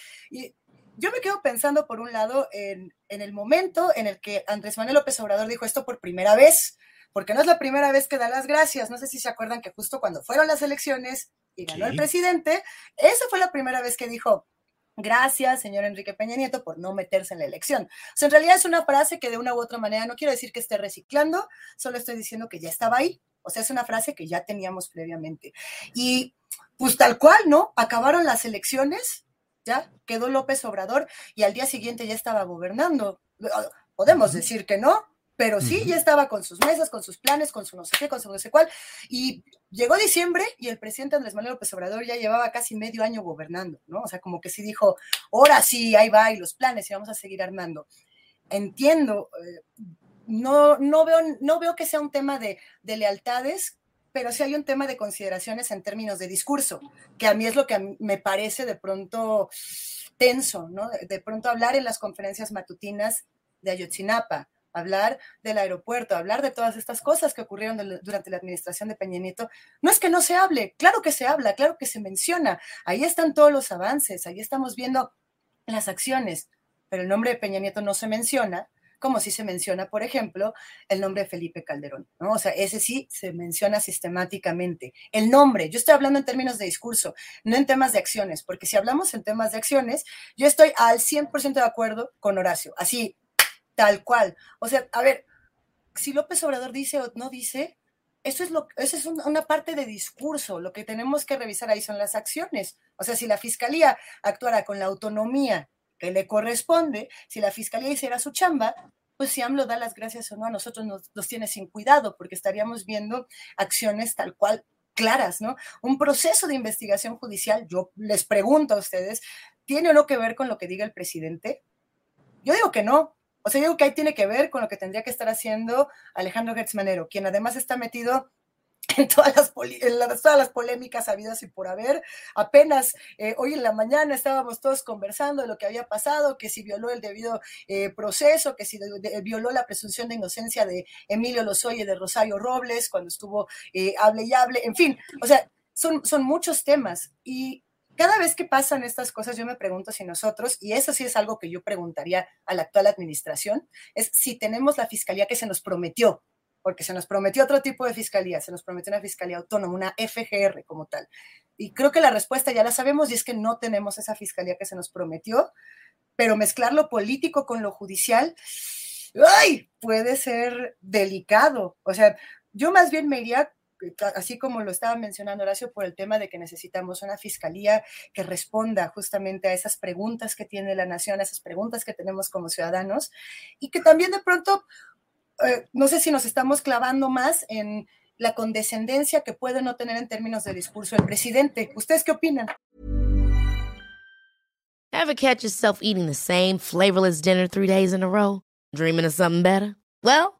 E: yo me quedo pensando por un lado en, en el momento en el que Andrés Manuel López Obrador dijo esto por primera vez porque no es la primera vez que da las gracias. No sé si se acuerdan que justo cuando fueron las elecciones y ganó el presidente, esa fue la primera vez que dijo, Gracias, señor Enrique Peña Nieto, por no meterse en la elección. O sea, en realidad es una frase que de una u otra manera no quiero decir que esté reciclando, solo estoy diciendo que ya estaba ahí. O sea, es una frase que ya teníamos previamente. Y pues tal cual, ¿no? Acabaron las elecciones, ya quedó López Obrador y al día siguiente ya estaba gobernando. Podemos decir que no, pero sí, ya estaba con sus mesas, con sus planes, con su no sé qué, con su no sé cuál. Y llegó diciembre y el presidente Andrés Manuel López Obrador ya llevaba casi medio año gobernando, ¿no? O sea, como que sí dijo, ahora sí, ahí va, y los planes, y vamos a seguir armando. Entiendo, eh, no, no, veo, no veo que sea un tema de, de lealtades, pero sí hay un tema de consideraciones en términos de discurso, que a mí es lo que me parece de pronto tenso, ¿no? De pronto hablar en las conferencias matutinas de Ayotzinapa, hablar del aeropuerto, hablar de todas estas cosas que ocurrieron durante la administración de Peña Nieto, no es que no se hable, claro que se habla, claro que se menciona, ahí están todos los avances, ahí estamos viendo las acciones, pero el nombre de Peña Nieto no se menciona, como si se menciona, por ejemplo, el nombre de Felipe Calderón, ¿no? O sea, ese sí se menciona sistemáticamente. El nombre, yo estoy hablando en términos de discurso, no en temas de acciones, porque si hablamos en temas de acciones, yo estoy al 100% de acuerdo con Horacio, así, tal cual. O sea, a ver, si López Obrador dice o no dice, eso es, lo, eso es una parte de discurso. Lo que tenemos que revisar ahí son las acciones. O sea, si la fiscalía actuara con la autonomía que le corresponde, si la fiscalía hiciera su chamba, pues si AMLO da las gracias o no, a nosotros nos, nos tiene sin cuidado, porque estaríamos viendo acciones tal cual claras, ¿no? Un proceso de investigación judicial, yo les pregunto a ustedes, ¿tiene o no que ver con lo que diga el presidente? Yo digo que no, o sea, yo creo que ahí tiene que ver con lo que tendría que estar haciendo Alejandro Gertz Manero, quien además está metido <laughs> en todas las, todas las polémicas habidas y por haber. Apenas eh, hoy en la mañana estábamos todos conversando de lo que había pasado, que si violó el debido eh, proceso, que si violó la presunción de inocencia de Emilio Lozoya y de Rosario Robles cuando estuvo eh, hable y hable, en fin, o sea, son, son muchos temas y cada vez que pasan estas cosas, yo me pregunto si nosotros, y eso sí es algo que yo preguntaría a la actual administración, es si tenemos la fiscalía que se nos prometió, porque se nos prometió otro tipo de fiscalía, se nos prometió una fiscalía autónoma, una FGR como tal. Y creo que la respuesta ya la sabemos y es que no tenemos esa fiscalía que se nos prometió, pero mezclar lo político con lo judicial, puede ser delicado. O sea, yo más bien me iría así como lo estaba mencionando Horacio, por el tema de que necesitamos una fiscalía que responda justamente a esas preguntas que tiene la nación, a esas preguntas que tenemos como ciudadanos, y que también de pronto, eh, no sé si nos estamos clavando más en la condescendencia que puede no tener en términos de discurso el presidente. ¿Ustedes qué opinan?
F: Ever catch yourself eating the same flavorless dinner three days in a row? Dreaming of something better? Well,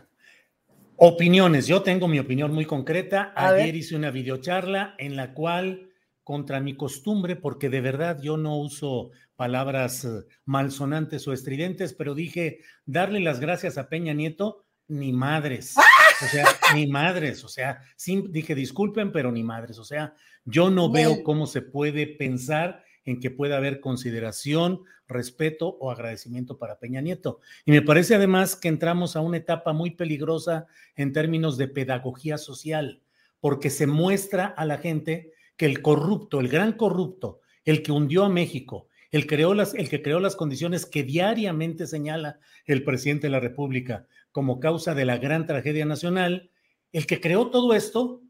A: Opiniones. Yo tengo mi opinión muy concreta. Ayer hice una videocharla en la cual, contra mi costumbre, porque de verdad yo no uso palabras eh, malsonantes o estridentes, pero dije darle las gracias a Peña Nieto, ni madres. O sea, ni madres. O sea, sí, dije disculpen, pero ni madres. O sea, yo no veo cómo se puede pensar en que pueda haber consideración, respeto o agradecimiento para Peña Nieto. Y me parece además que entramos a una etapa muy peligrosa en términos de pedagogía social, porque se muestra a la gente que el corrupto, el gran corrupto, el que hundió a México, el, creó las, el que creó las condiciones que diariamente señala el presidente de la República como causa de la gran tragedia nacional, el que creó todo esto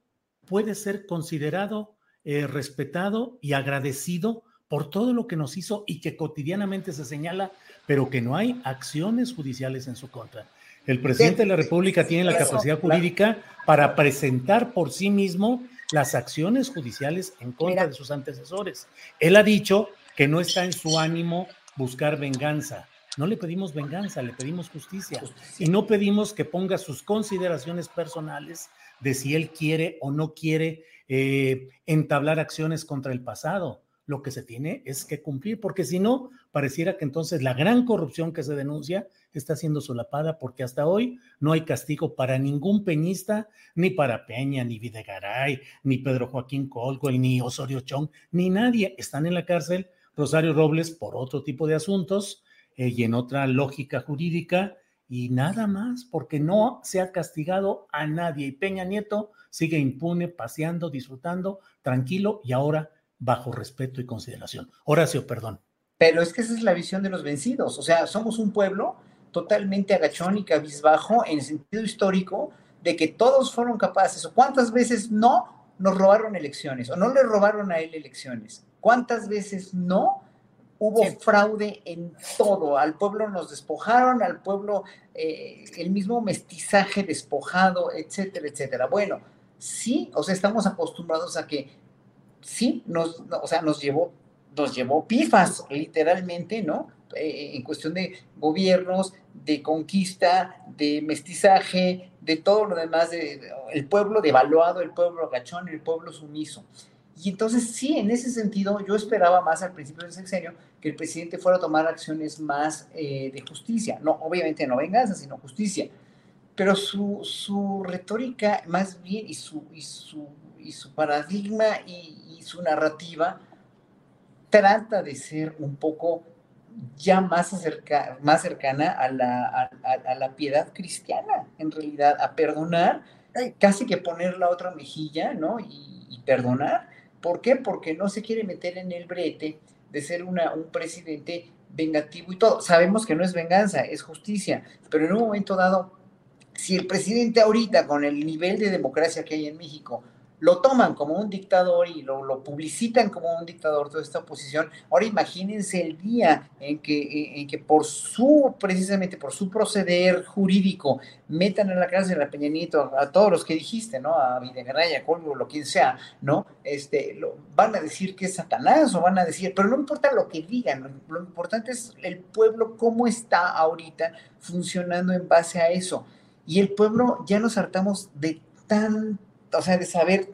A: puede ser considerado, eh, respetado y agradecido por todo lo que nos hizo y que cotidianamente se señala, pero que no hay acciones judiciales en su contra. El presidente de la República tiene la capacidad jurídica para presentar por sí mismo las acciones judiciales en contra de sus antecesores. Él ha dicho que no está en su ánimo buscar venganza. No le pedimos venganza, le pedimos justicia. Y no pedimos que ponga sus consideraciones personales de si él quiere o no quiere eh, entablar acciones contra el pasado lo que se tiene es que cumplir, porque si no, pareciera que entonces la gran corrupción que se denuncia está siendo solapada, porque hasta hoy no hay castigo para ningún peñista, ni para Peña, ni Videgaray, ni Pedro Joaquín Colwell, ni Osorio Chong, ni nadie. Están en la cárcel Rosario Robles por otro tipo de asuntos eh, y en otra lógica jurídica, y nada más, porque no se ha castigado a nadie. Y Peña Nieto sigue impune, paseando, disfrutando, tranquilo, y ahora bajo respeto y consideración. Horacio, perdón.
B: Pero es que esa es la visión de los vencidos. O sea, somos un pueblo totalmente agachón y cabizbajo en el sentido histórico de que todos fueron capaces. ¿O cuántas veces no nos robaron elecciones? ¿O no le robaron a él elecciones? ¿Cuántas veces no hubo fraude en todo? Al pueblo nos despojaron, al pueblo eh, el mismo mestizaje despojado, etcétera, etcétera. Bueno, sí, o sea, estamos acostumbrados a que sí, nos, o sea, nos llevó, nos llevó pifas, literalmente, ¿no? Eh, en cuestión de gobiernos, de conquista, de mestizaje, de todo lo demás, de, el pueblo devaluado, el pueblo agachón, el pueblo sumiso. Y entonces sí, en ese sentido, yo esperaba más al principio del sexenio que el presidente fuera a tomar acciones más eh, de justicia. No, obviamente no venganza, sino justicia. Pero su, su retórica más bien y y su, y su paradigma y, su narrativa trata de ser un poco ya más, más cercana a la, a, la, piedad cristiana, en realidad, a perdonar, casi que poner la otra mejilla, ¿no? Y, perdonar. ¿Por qué? Porque no se quiere meter en el brete de ser una, un presidente vengativo y todo. Sabemos que no es venganza, es justicia, pero en un momento dado, si el presidente ahorita, con el nivel de democracia que hay en México, lo toman como un dictador y lo, lo, publicitan como un dictador toda esta oposición. Ahora imagínense el día en que, en que por su, precisamente por su proceder jurídico, metan a la cárcel a Peña Nieto, a, todos los que dijiste, ¿no? A Videgaray, a Colmo, lo quien sea, ¿no? Este, lo, van a decir que es Satanás o van a decir, pero no importa lo que digan, lo importante es el pueblo, cómo está ahorita funcionando en base a eso. Y el pueblo ya nos hartamos de tan, o sea, de saber,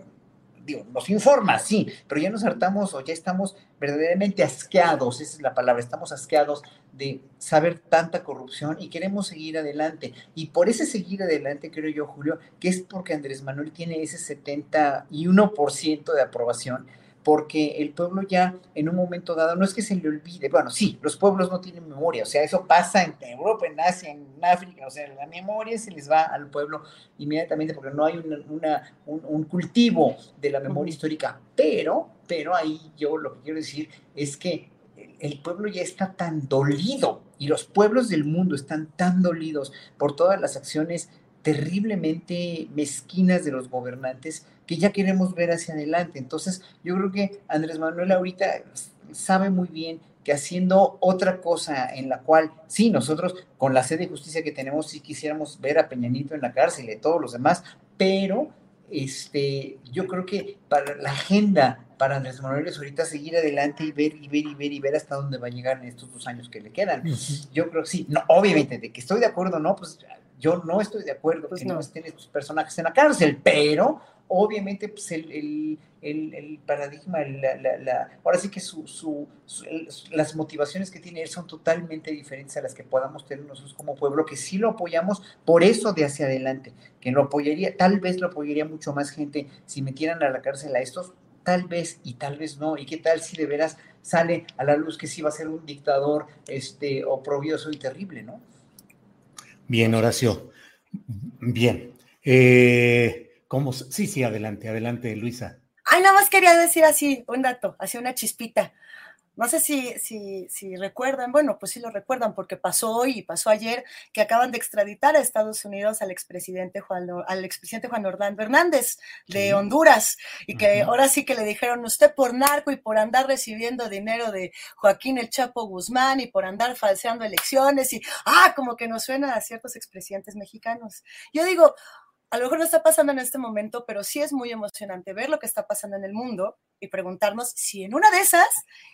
B: digo, nos informa, sí, pero ya nos hartamos o ya estamos verdaderamente asqueados, esa es la palabra, estamos asqueados de saber tanta corrupción y queremos seguir adelante. Y por ese seguir adelante, creo yo, Julio, que es porque Andrés Manuel tiene ese 71% de aprobación porque el pueblo ya en un momento dado, no es que se le olvide, bueno, sí, los pueblos no tienen memoria, o sea, eso pasa en Europa, en Asia, en África, o sea, la memoria se les va al pueblo inmediatamente porque no hay una, un, cultivo de la memoria histórica, pero, pero ahí yo lo que quiero decir es que el pueblo ya está tan dolido y los pueblos del mundo están tan dolidos por todas las acciones terriblemente mezquinas de los gobernantes que ya queremos ver hacia adelante. Entonces, yo creo que Andrés Manuel ahorita sabe muy bien que haciendo otra cosa en la cual, sí, nosotros con la sede de justicia que tenemos, sí quisiéramos ver a Peñanito en la cárcel y todos los demás, pero este, yo creo que para la agenda para Andrés Manuel es ahorita seguir adelante y ver y ver y ver y ver hasta dónde va a llegar en estos dos años que le quedan. Yo creo que sí, no, obviamente, de que estoy de acuerdo, no, pues yo no estoy de acuerdo pues que no. estén estos personajes en la cárcel, pero obviamente pues el, paradigma, ahora sí que su, las motivaciones que tiene él son totalmente diferentes a las que podamos tener nosotros como pueblo, que sí lo apoyamos por eso de hacia adelante, que lo apoyaría, tal vez lo apoyaría mucho más gente si metieran a la cárcel a estos, tal vez y tal vez no, y qué tal si de veras sale a la luz que sí va a ser un dictador este, oprobioso y terrible, ¿no?
A: Bien, Horacio. Bien. Eh, ¿cómo? Sí, sí, adelante, adelante, Luisa.
E: Ay, nada más quería decir así, un dato, así una chispita. No sé si, si, si, recuerdan, bueno, pues sí lo recuerdan porque pasó hoy y pasó ayer que acaban de extraditar a Estados Unidos al expresidente Juan, al expresidente Juan Orlando Hernández de Honduras y que ahora sí que le dijeron usted por narco y por andar recibiendo dinero de Joaquín El Chapo Guzmán y por andar falseando elecciones y, ah, como que nos suena a ciertos expresidentes mexicanos. Yo digo, a lo mejor no está pasando en este momento, pero sí es muy emocionante ver lo que está pasando en el mundo y preguntarnos si en una de esas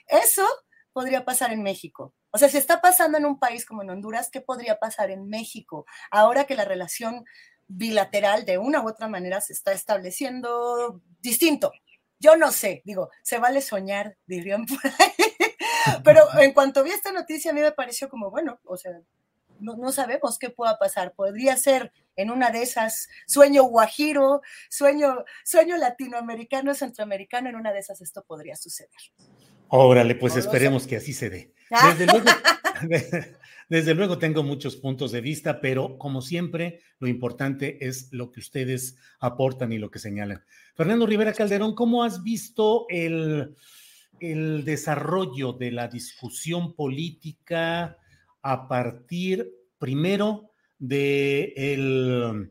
E: eso podría pasar en México. O sea, si está pasando en un país como en Honduras, ¿qué podría pasar en México? Ahora que la relación bilateral de una u otra manera se está estableciendo distinto. Yo no sé, digo, se vale soñar, dirían por ahí. <laughs> Pero en cuanto vi esta noticia, a mí me pareció como, bueno, o sea, no, no, sabemos qué pueda pasar. Podría ser en una de esas sueño guajiro, sueño, sueño latinoamericano, centroamericano, en una de esas esto podría suceder.
A: Órale, pues esperemos que así se dé. Desde luego, <laughs> <laughs> desde luego tengo muchos puntos de vista, pero como siempre, lo importante es lo que ustedes aportan y lo que señalan. Fernando Rivera Calderón, ¿cómo has visto el, el desarrollo de la discusión política? A partir primero de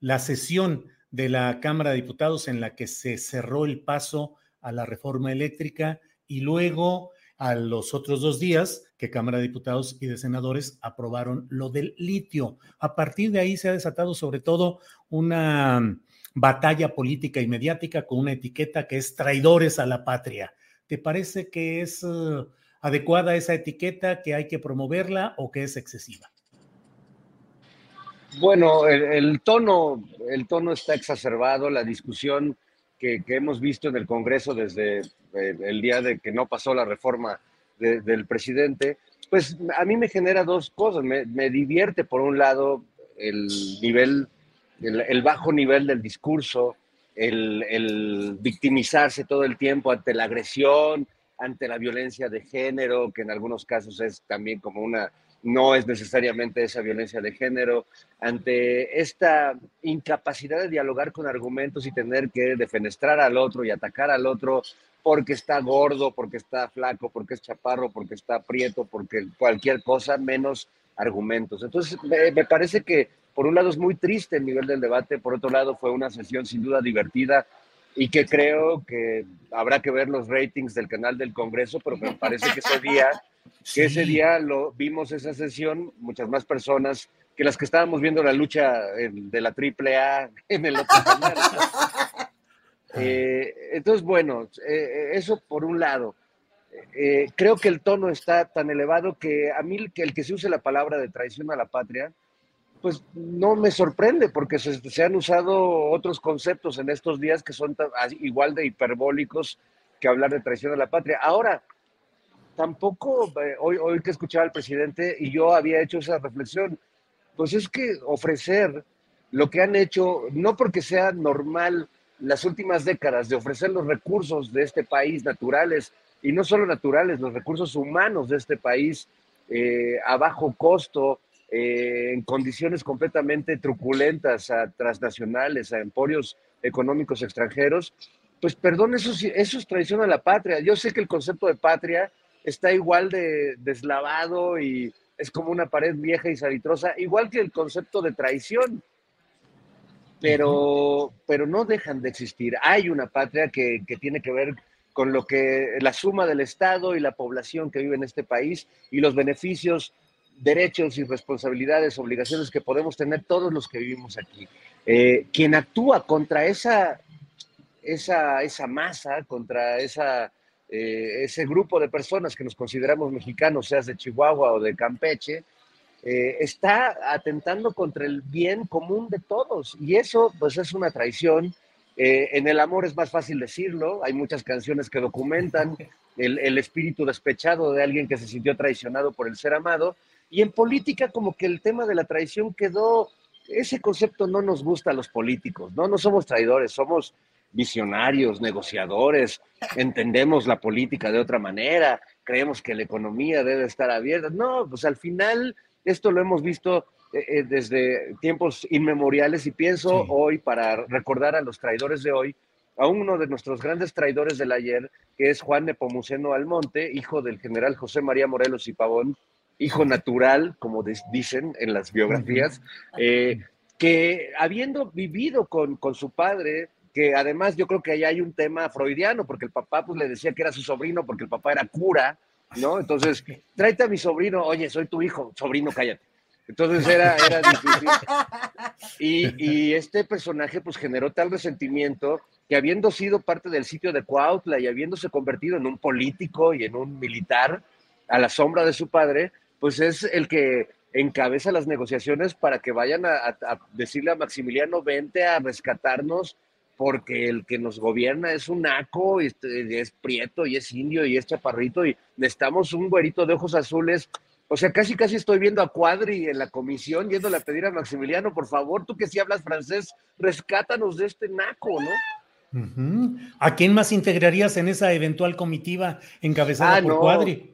A: la sesión de la Cámara de Diputados en la que se cerró el paso a la reforma eléctrica y luego a los otros dos días que Cámara de Diputados y de Senadores aprobaron lo del litio. A partir de ahí se ha desatado sobre todo una batalla política y mediática con una etiqueta que es traidores a la patria. ¿Te parece que es... adecuada esa etiqueta, que hay que promoverla o que es excesiva?
D: Bueno, el, tono, el tono está exacerbado, la discusión que, hemos visto en el Congreso desde eh, el, día de que no pasó la reforma del presidente, pues a mí me genera dos cosas. Me, divierte, por un lado, el nivel, el, bajo nivel del discurso, el, el, victimizarse todo el tiempo ante la agresión, ante la violencia de género, que en algunos casos es también como una, no es necesariamente esa violencia de género, ante esta incapacidad de dialogar con argumentos y tener que defenestrar al otro y atacar al otro porque está gordo, porque está flaco, porque es chaparro, porque está prieto, porque cualquier cosa menos argumentos. Entonces, me, me parece que por un lado es muy triste el nivel del debate, por otro lado fue una sesión sin duda divertida, y que creo que habrá que ver los ratings del canal del Congreso, pero me parece que ese día, <laughs> que ese día lo vimos esa sesión, muchas más personas que las que estábamos viendo la lucha de la AAA en el otro canal. <laughs> Eh, entonces, bueno, eh, eso por un lado. Eh, creo que el tono está tan elevado que a mí que el que se use la palabra de traición a la patria, pues no me sorprende porque se, han usado otros conceptos en estos días que son igual de hiperbólicos que hablar de traición a la patria. Ahora, tampoco, hoy, hoy que escuchaba al presidente y yo había hecho esa reflexión, pues es que ofrecer lo que han hecho, no porque sea normal las últimas décadas de ofrecer los recursos de este país naturales, y no solo naturales, los recursos humanos de este país eh, a bajo costo, eh, en condiciones completamente truculentas a transnacionales, a emporios económicos extranjeros, pues perdón, eso, eso es traición a la patria. Yo sé que el concepto de patria está igual de deslavado y es como una pared vieja y salitrosa, igual que el concepto de traición. Pero, pero no dejan de existir. Hay una patria que, que tiene que ver con lo que la suma del Estado y la población que vive en este país y los beneficios, derechos y responsabilidades, obligaciones que podemos tener todos los que vivimos aquí. Eh, quien actúa contra esa, esa, esa masa, contra esa, eh, ese grupo de personas que nos consideramos mexicanos, seas de Chihuahua o de Campeche, eh, está atentando contra el bien común de todos. Y eso, pues, es una traición eh, en el amor es más fácil decirlo, hay muchas canciones que documentan el, espíritu despechado de alguien que se sintió traicionado por el ser amado, y en política como que el tema de la traición quedó, ese concepto no nos gusta a los políticos, ¿no? No somos traidores, somos visionarios, negociadores, <laughs> entendemos la política de otra manera, creemos que la economía debe estar abierta. No, pues al final esto lo hemos visto eh, eh, desde tiempos inmemoriales y pienso hoy para recordar a los traidores de hoy, a uno de nuestros grandes traidores del ayer, que es Juan Nepomuceno Almonte, hijo del general José María Morelos y Pavón, hijo natural, como dicen en las biografías, eh, que habiendo vivido con, con su padre, que además yo creo que ahí hay un tema freudiano, porque el papá pues le decía que era su sobrino porque el papá era cura, ¿no? Entonces, tráete a mi sobrino, oye, soy tu hijo, sobrino, cállate. Entonces era, era difícil. Y, este personaje pues generó tal resentimiento que habiendo sido parte del sitio de Cuautla y habiéndose convertido en un político y en un militar a la sombra de su padre, pues es el que encabeza las negociaciones para que vayan a, decirle a Maximiliano, vente a rescatarnos porque el que nos gobierna es un naco, y es prieto y es indio y es chaparrito y necesitamos un güerito de ojos azules o sea, casi casi estoy viendo a Cuadri en la comisión yéndole a pedir a Maximiliano, por favor, tú que sí hablas francés, rescátanos de este naco, ¿no?
A: ¿A quién más integrarías en esa eventual comitiva encabezada ah, por Cuadri?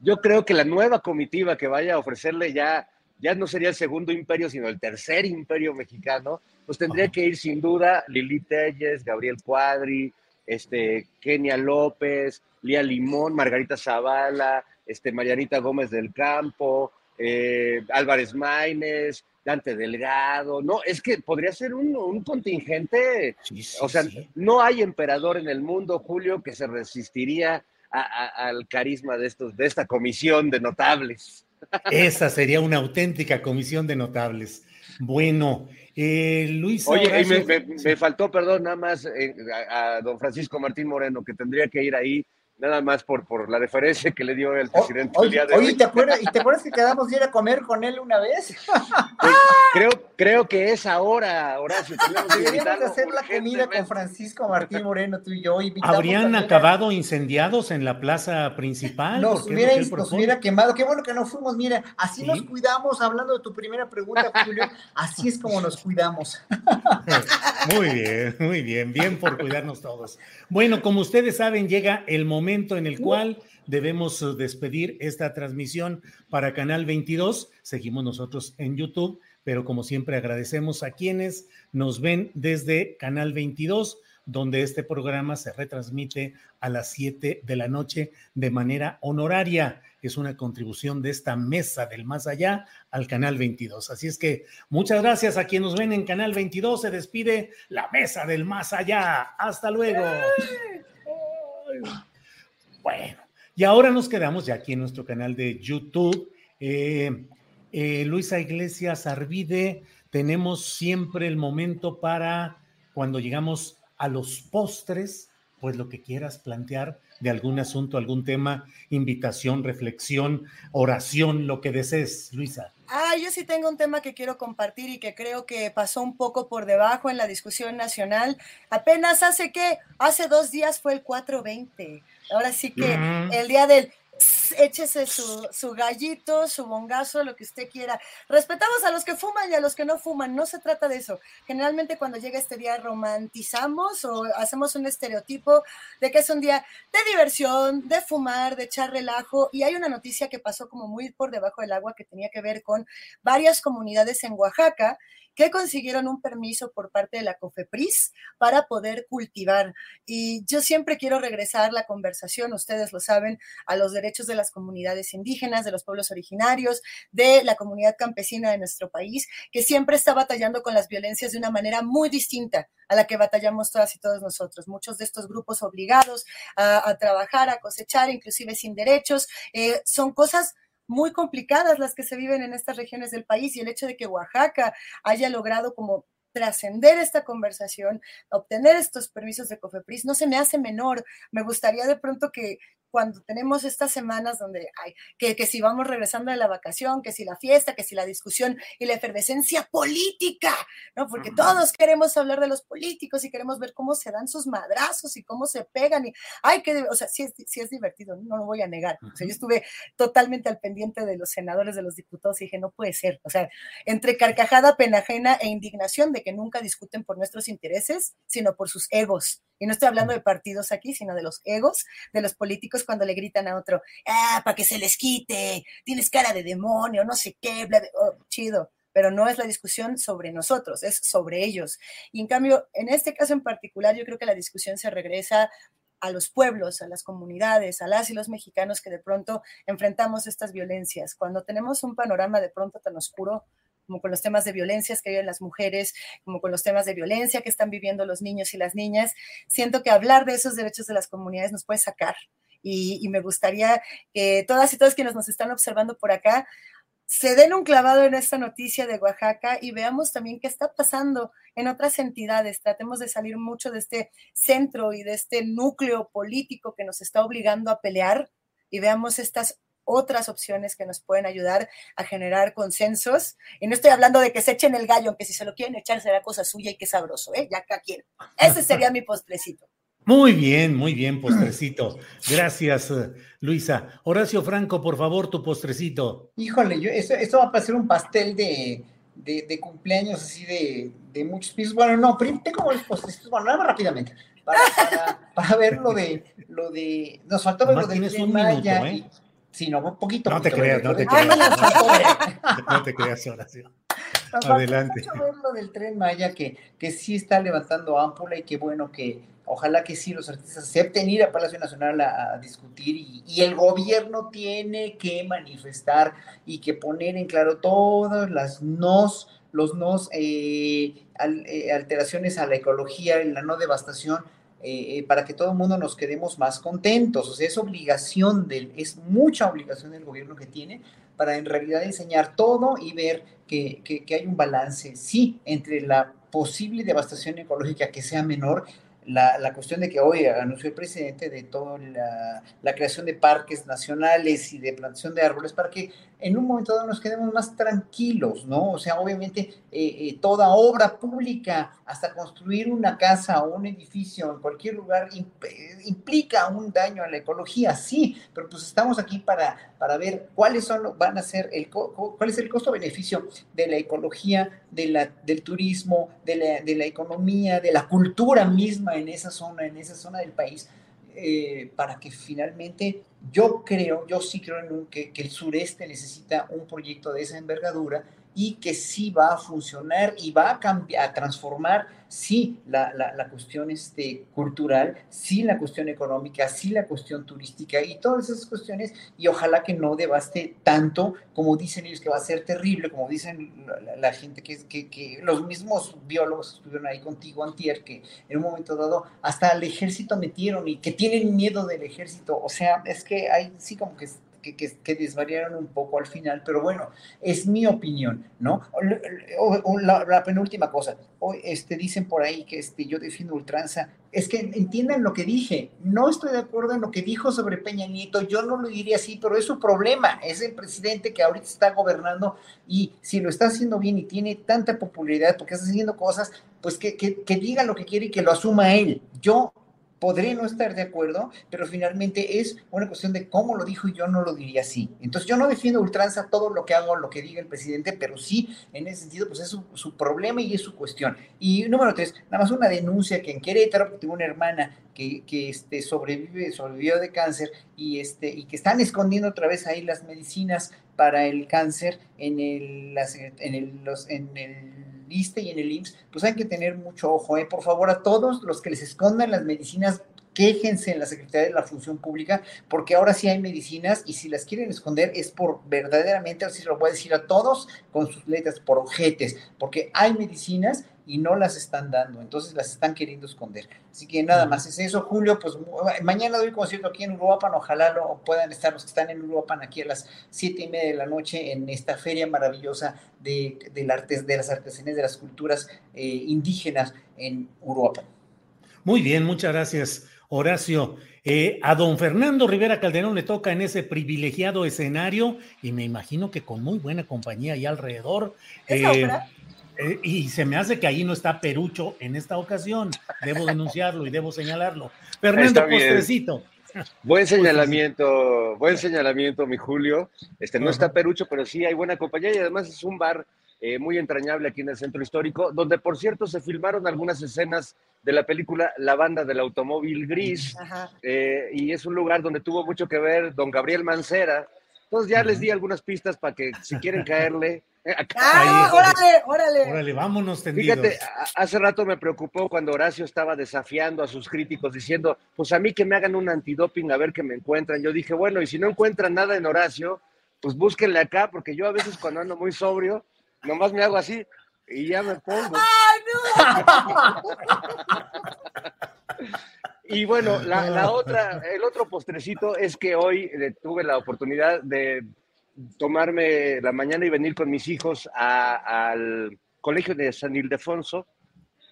D: Yo creo que la nueva comitiva que vaya a ofrecerle ya, ya no sería el segundo imperio, sino el tercer imperio mexicano, pues tendría que ir sin duda Lili Telles, Gabriel Cuadri, este, Kenia López, Lía Limón, Margarita Zavala, este, Marianita Gómez del Campo, eh, Álvarez Maínez, Dante Delgado, no, es que podría ser un, contingente, o sea, no hay emperador en el mundo, Julio, que se resistiría al carisma de, estos, de esta comisión de notables.
A: Esa sería una auténtica comisión de notables. Bueno, eh, Luis.
D: Oye, me, faltó, perdón, nada más eh, a, don Francisco Martín Moreno, que tendría que ir ahí nada más por, por la referencia que le dio el presidente
B: el día de oye, ¿te acuerdas, ¿y te acuerdas que quedamos de ir a comer con él una vez?
D: Pues, creo, creo que es ahora, Horacio.
B: Deberíamos de hacer la comida con Francisco Martín Moreno, tú y yo.
A: ¿Habrían acabado incendiados en la plaza principal?
B: Nos hubiera, nos hubiera quemado. Qué bueno que no fuimos. Mira, así nos cuidamos, hablando de tu primera pregunta, Julio. Así es como nos cuidamos. <laughs>
A: muy bien, muy bien. Bien por cuidarnos todos. Bueno, como ustedes saben, llega el momento en el cual debemos eh, despedir esta transmisión para Canal 22. Seguimos nosotros en YouTube, pero como siempre agradecemos a quienes nos ven desde Canal 22 donde este programa se retransmite a las 7 de la noche de manera honoraria. Es una contribución de esta mesa del más allá al Canal 22. Así es que muchas gracias a quienes nos ven en Canal 22. Se despide la mesa del más allá. Hasta luego. Bueno, y ahora nos quedamos ya aquí en nuestro canal de YouTube. Eh, eh, Luisa Iglesias Arvide, tenemos siempre el momento para cuando llegamos a los postres, pues lo que quieras plantear de algún asunto, algún tema, invitación, reflexión, oración, lo que desees, Luisa.
E: Ah, yo sí tengo un tema que quiero compartir y que creo que pasó un poco por debajo en la discusión nacional. Apenas hace que, hace dos días fue el 420. Ahora sí que el día del échese su, gallito, su bongazo, lo que usted quiera. Respetamos a los que fuman y a los que no fuman, no se trata de eso. Generalmente cuando llega este día romantizamos o hacemos un estereotipo de que es un día de diversión, de fumar, de echar relajo. Y hay una noticia que pasó como muy por debajo del agua que tenía que ver con varias comunidades en Oaxaca que consiguieron un permiso por parte de la COFEPRIS para poder cultivar. Y yo siempre quiero regresar la conversación, ustedes lo saben, a los derechos de las comunidades indígenas, de los pueblos originarios, de la comunidad campesina de nuestro país, que siempre está batallando con las violencias de una manera muy distinta a la que batallamos todas y todos nosotros. Muchos de estos grupos obligados a, trabajar, a cosechar, inclusive sin derechos, eh, son cosas muy complicadas las que se viven en estas regiones del país y el hecho de que Oaxaca haya logrado como trascender esta conversación, obtener estos permisos de COFEPRIS, no se me hace menor. Me gustaría de pronto que, cuando tenemos estas semanas donde hay que, que si vamos regresando de la vacación, que si la fiesta, que si la discusión y la efervescencia política, ¿no? Porque todos queremos hablar de los políticos y queremos ver cómo se dan sus madrazos y cómo se pegan y, ay, que, o sea, sí es, sí es divertido, no lo voy a negar. O sea, yo estuve totalmente al pendiente de los senadores, de los diputados y dije, no puede ser. O sea, entre carcajada, pena ajena e indignación de que nunca discuten por nuestros intereses, sino por sus egos. Y no estoy hablando de partidos aquí, sino de los egos de los políticos cuando le gritan a otro, ah, para que se les quite, tienes cara de demonio, no sé qué, bla, oh, chido. Pero no es la discusión sobre nosotros, es sobre ellos. Y en cambio, en este caso en particular, yo creo que la discusión se regresa a los pueblos, a las comunidades, a las y los mexicanos que de pronto enfrentamos estas violencias. Cuando tenemos un panorama de pronto tan oscuro, como con los temas de violencias que viven las mujeres, como con los temas de violencia que están viviendo los niños y las niñas. Siento que hablar de esos derechos de las comunidades nos puede sacar. Y, me gustaría que todas y todos quienes nos están observando por acá se den un clavado en esta noticia de Oaxaca y veamos también qué está pasando en otras entidades. Tratemos de salir mucho de este centro y de este núcleo político que nos está obligando a pelear y veamos estas otras opciones que nos pueden ayudar a generar consensos. Y no estoy hablando de que se echen el gallo, aunque si se lo quieren echar será cosa suya y qué sabroso, ¿eh? Ya acá quieren. Ese sería mi postrecito.
A: Muy bien, muy bien, postrecito. Gracias, eh, Luisa. Horacio Franco, por favor, tu postrecito.
B: Híjole, yo, esto, va a pasar un pastel de, de, cumpleaños así de, de, muchos pisos. Bueno, no, tengo los postrecitos, bueno, nada más rápidamente. Para, para, ver lo de, lo de, nos faltó ver lo de Maya ¿eh? Sí, no, un poquito.
A: No te creas, no te creas. <laughs> No te creas, Horacio. Adelante.
B: Mucho ver lo del tren Maya que, que sí está levantando ámpula y qué bueno que ojalá que sí los artistas acepten ir a Palacio Nacional a, discutir y, el gobierno tiene que manifestar y que poner en claro todas las nos, los nos, eh, eh, alteraciones a la ecología, la no devastación eh, para que todo el mundo nos quedemos más contentos. O sea, es obligación del, es mucha obligación del gobierno que tiene para en realidad enseñar todo y ver que, que hay un balance, sí, entre la posible devastación ecológica que sea menor, la, la, cuestión de que hoy anunció el presidente de toda la, la, creación de parques nacionales y de plantación de árboles para que en un momento dado nos quedemos más tranquilos, ¿no? O sea, obviamente eh, eh, toda obra pública, hasta construir una casa o un edificio en cualquier lugar, implica un daño a la ecología, sí, pero pues estamos aquí para, para ver cuáles son, van a ser, el, cuál es el costo-beneficio de la ecología, de la, del turismo, de la, de la economía, de la cultura misma en esa zona, en esa zona del país eh, para que finalmente yo creo, yo sí creo en que, el sureste necesita un proyecto de esa envergadura y que sí va a funcionar y va a cambiar, a transformar, sí, la, la, cuestión este, cultural, sí, la cuestión económica, sí, la cuestión turística y todas esas cuestiones, y ojalá que no devaste tanto como dicen ellos que va a ser terrible, como dicen la, gente que, que, los mismos biólogos estuvieron ahí contigo, Antier, que en un momento dado hasta al ejército metieron y que tienen miedo del ejército, o sea, es que hay sí como que que, que, desvariaron un poco al final, pero bueno, es mi opinión, ¿no? O, la, penúltima cosa, hoy este, dicen por ahí que este, yo defiendo ultranza, es que entiendan lo que dije, no estoy de acuerdo en lo que dijo sobre Peña Nieto, yo no lo diría así, pero es su problema, es el presidente que ahorita está gobernando y si lo está haciendo bien y tiene tanta popularidad porque está haciendo cosas, pues que, que, que diga lo que quiere y que lo asuma él. Yo podré no estar de acuerdo, pero finalmente es una cuestión de cómo lo dijo y yo no lo diría así. Entonces yo no defiendo ultranza todo lo que hago, lo que diga el presidente, pero sí, en ese sentido, pues es su, problema y es su cuestión. Y número tres, nada más una denuncia que en Querétaro tengo una hermana que, que este, sobrevive, sobrevivió de cáncer y, este, y que están escondiendo otra vez ahí las medicinas para el cáncer en el, en el, los, en el ISTE y en el IMSS, pues hay que tener mucho ojo, ¿eh? Por favor, a todos los que les escondan las medicinas, quéjense en la Secretaría de la Función Pública, porque ahora sí hay medicinas y si las quieren esconder es por verdaderamente, así lo voy a decir a todos con sus letras, por objetos, porque hay medicinas y no las están dando, entonces las están queriendo esconder. Así que nada más es eso, Julio, pues mañana doy concierto aquí en Uruapan, ojalá lo puedan estar los que están en Uruapan aquí a las siete y media de la noche en esta feria maravillosa de, del arte, de las artesanías, de las culturas eh, indígenas en Uruapan.
A: Muy bien, muchas gracias, Horacio. Eh, a don Fernando Rivera Calderón le toca en ese privilegiado escenario y me imagino que con muy buena compañía ahí alrededor. Eh, eh, y se me hace que ahí no está Perucho en esta ocasión. Debo denunciarlo y debo señalarlo. Fernando Postrecito.
D: Buen señalamiento, buen señalamiento, mi Julio. Este no está Perucho, pero sí hay buena compañía y además es un bar eh, muy entrañable aquí en el centro histórico, donde por cierto se filmaron algunas escenas de la película La banda del automóvil gris, eh, y es un lugar donde tuvo mucho que ver don Gabriel Mancera. Entonces ya les di algunas pistas para que si quieren caerle,
E: ¡Ah, órale, órale!
A: Órale, vámonos tendidos.
D: Fíjate, hace rato me preocupó cuando Horacio estaba desafiando a sus críticos diciendo, pues a mí que me hagan un antidoping a ver qué me encuentran. Yo dije, bueno, y si no encuentran nada en Horacio, pues búsquenle acá, porque yo a veces cuando ando muy sobrio, nomás me hago así y ya me pongo.
E: ¡Ay, no! <laughs>
D: y bueno, la, la, otra, el otro postrecito es que hoy eh, tuve la oportunidad de tomarme la mañana y venir con mis hijos al Colegio de San Ildefonso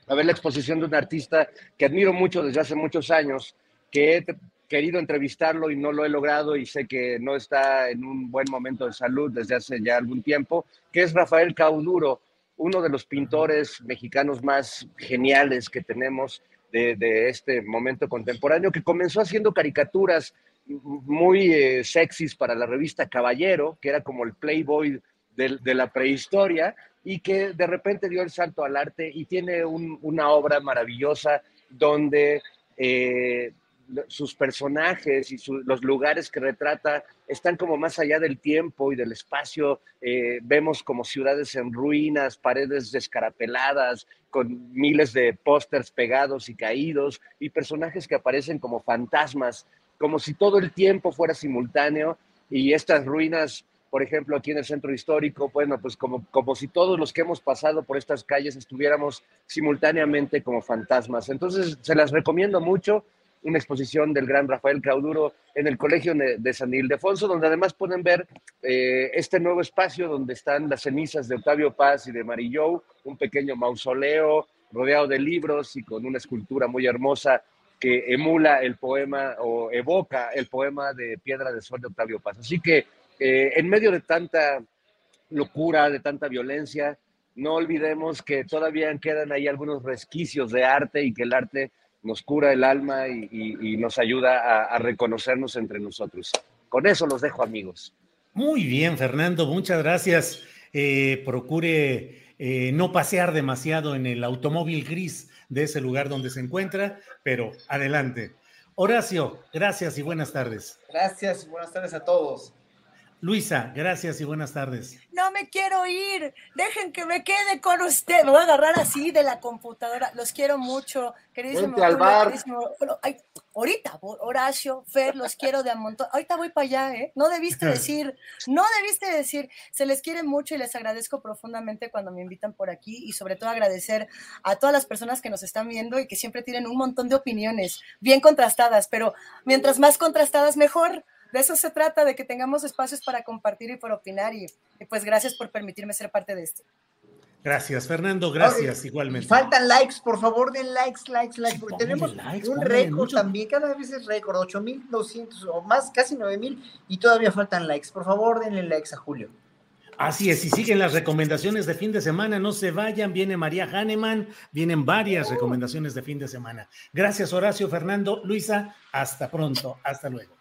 D: a ver la exposición de un artista que admiro mucho desde hace muchos años, que he querido entrevistarlo y no lo he logrado y sé que no está en un buen momento de salud desde hace ya algún tiempo, que es Rafael Cauduro, uno de los pintores mexicanos más geniales que tenemos de, este momento contemporáneo, que comenzó haciendo caricaturas muy eh, sexys para la revista Caballero, que era como el Playboy de, la prehistoria, y que de repente dio el salto al arte y tiene una obra maravillosa donde eh, sus personajes y los lugares que retrata están como más allá del tiempo y del espacio. Eh, vemos como ciudades en ruinas, paredes descarapeladas, con miles de pósters pegados y caídos, y personajes que aparecen como fantasmas como si todo el tiempo fuera simultáneo y estas ruinas, por ejemplo, aquí en el centro histórico, bueno, pues como, como si todos los que hemos pasado por estas calles estuviéramos simultáneamente como fantasmas. Entonces, se las recomiendo mucho, una exposición del gran Rafael Cauduro en el Colegio de San Ildefonso, donde además pueden ver eh, este nuevo espacio donde están las cenizas de Octavio Paz y de Marillou, un pequeño mausoleo rodeado de libros y con una escultura muy hermosa que emula el poema o evoca el poema de Piedra de Sol de Octavio Paz. Así que eh, en medio de tanta locura, de tanta violencia, no olvidemos que todavía quedan ahí algunos resquicios de arte y que el arte nos cura el alma y, nos ayuda a, reconocernos entre nosotros. Con eso los dejo, amigos.
A: Muy bien, Fernando, muchas gracias. Eh, procure eh, no pasear demasiado en el automóvil gris de ese lugar donde se encuentra, pero adelante. Horacio, gracias y buenas tardes.
B: Gracias y buenas tardes a todos.
A: Luisa, gracias y buenas tardes.
E: No me quiero ir, dejen que me quede con usted. Me voy a agarrar así de la computadora. Los quiero mucho, queridísimo.
D: Vente al bar.
E: queridísimo- bueno, ay, ahorita, Horacio, Fer, los quiero de a montón. Ahorita voy para allá, ¿eh? No debiste decir, no debiste decir. Se les quiere mucho y les agradezco profundamente cuando me invitan por aquí y sobre todo agradecer a todas las personas que nos están viendo y que siempre tienen un montón de opiniones bien contrastadas, pero mientras más contrastadas, mejor. De eso se trata, de que tengamos espacios para compartir y para opinar. Y, y pues gracias por permitirme ser parte de esto.
A: Gracias, Fernando, gracias igualmente.
B: faltan likes, por favor, den likes, likes, likes, porque tenemos
A: likes,
B: un récord también, cada vez es récord, 8200 o más, casi 9000 y todavía faltan likes. Por favor, denle likes a Julio.
A: Así es, y siguen las recomendaciones de fin de semana, no se vayan, viene María Hahnemann, vienen varias recomendaciones de fin de semana. Gracias, Horacio, Fernando, Luisa, hasta pronto, hasta luego.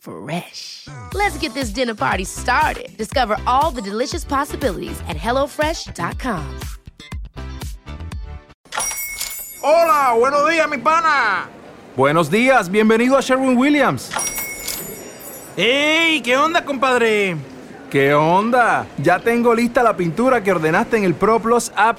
F: Fresh. Let's get this dinner party started. Discover all the delicious possibilities at hellofresh.com.
G: Hola, buenos días, mi pana. Buenos días, bienvenido a Sherwin Williams. ¡Ey! ¿Qué onda, compadre? ¿Qué onda? Ya tengo lista la pintura que ordenaste en el ProPlus app.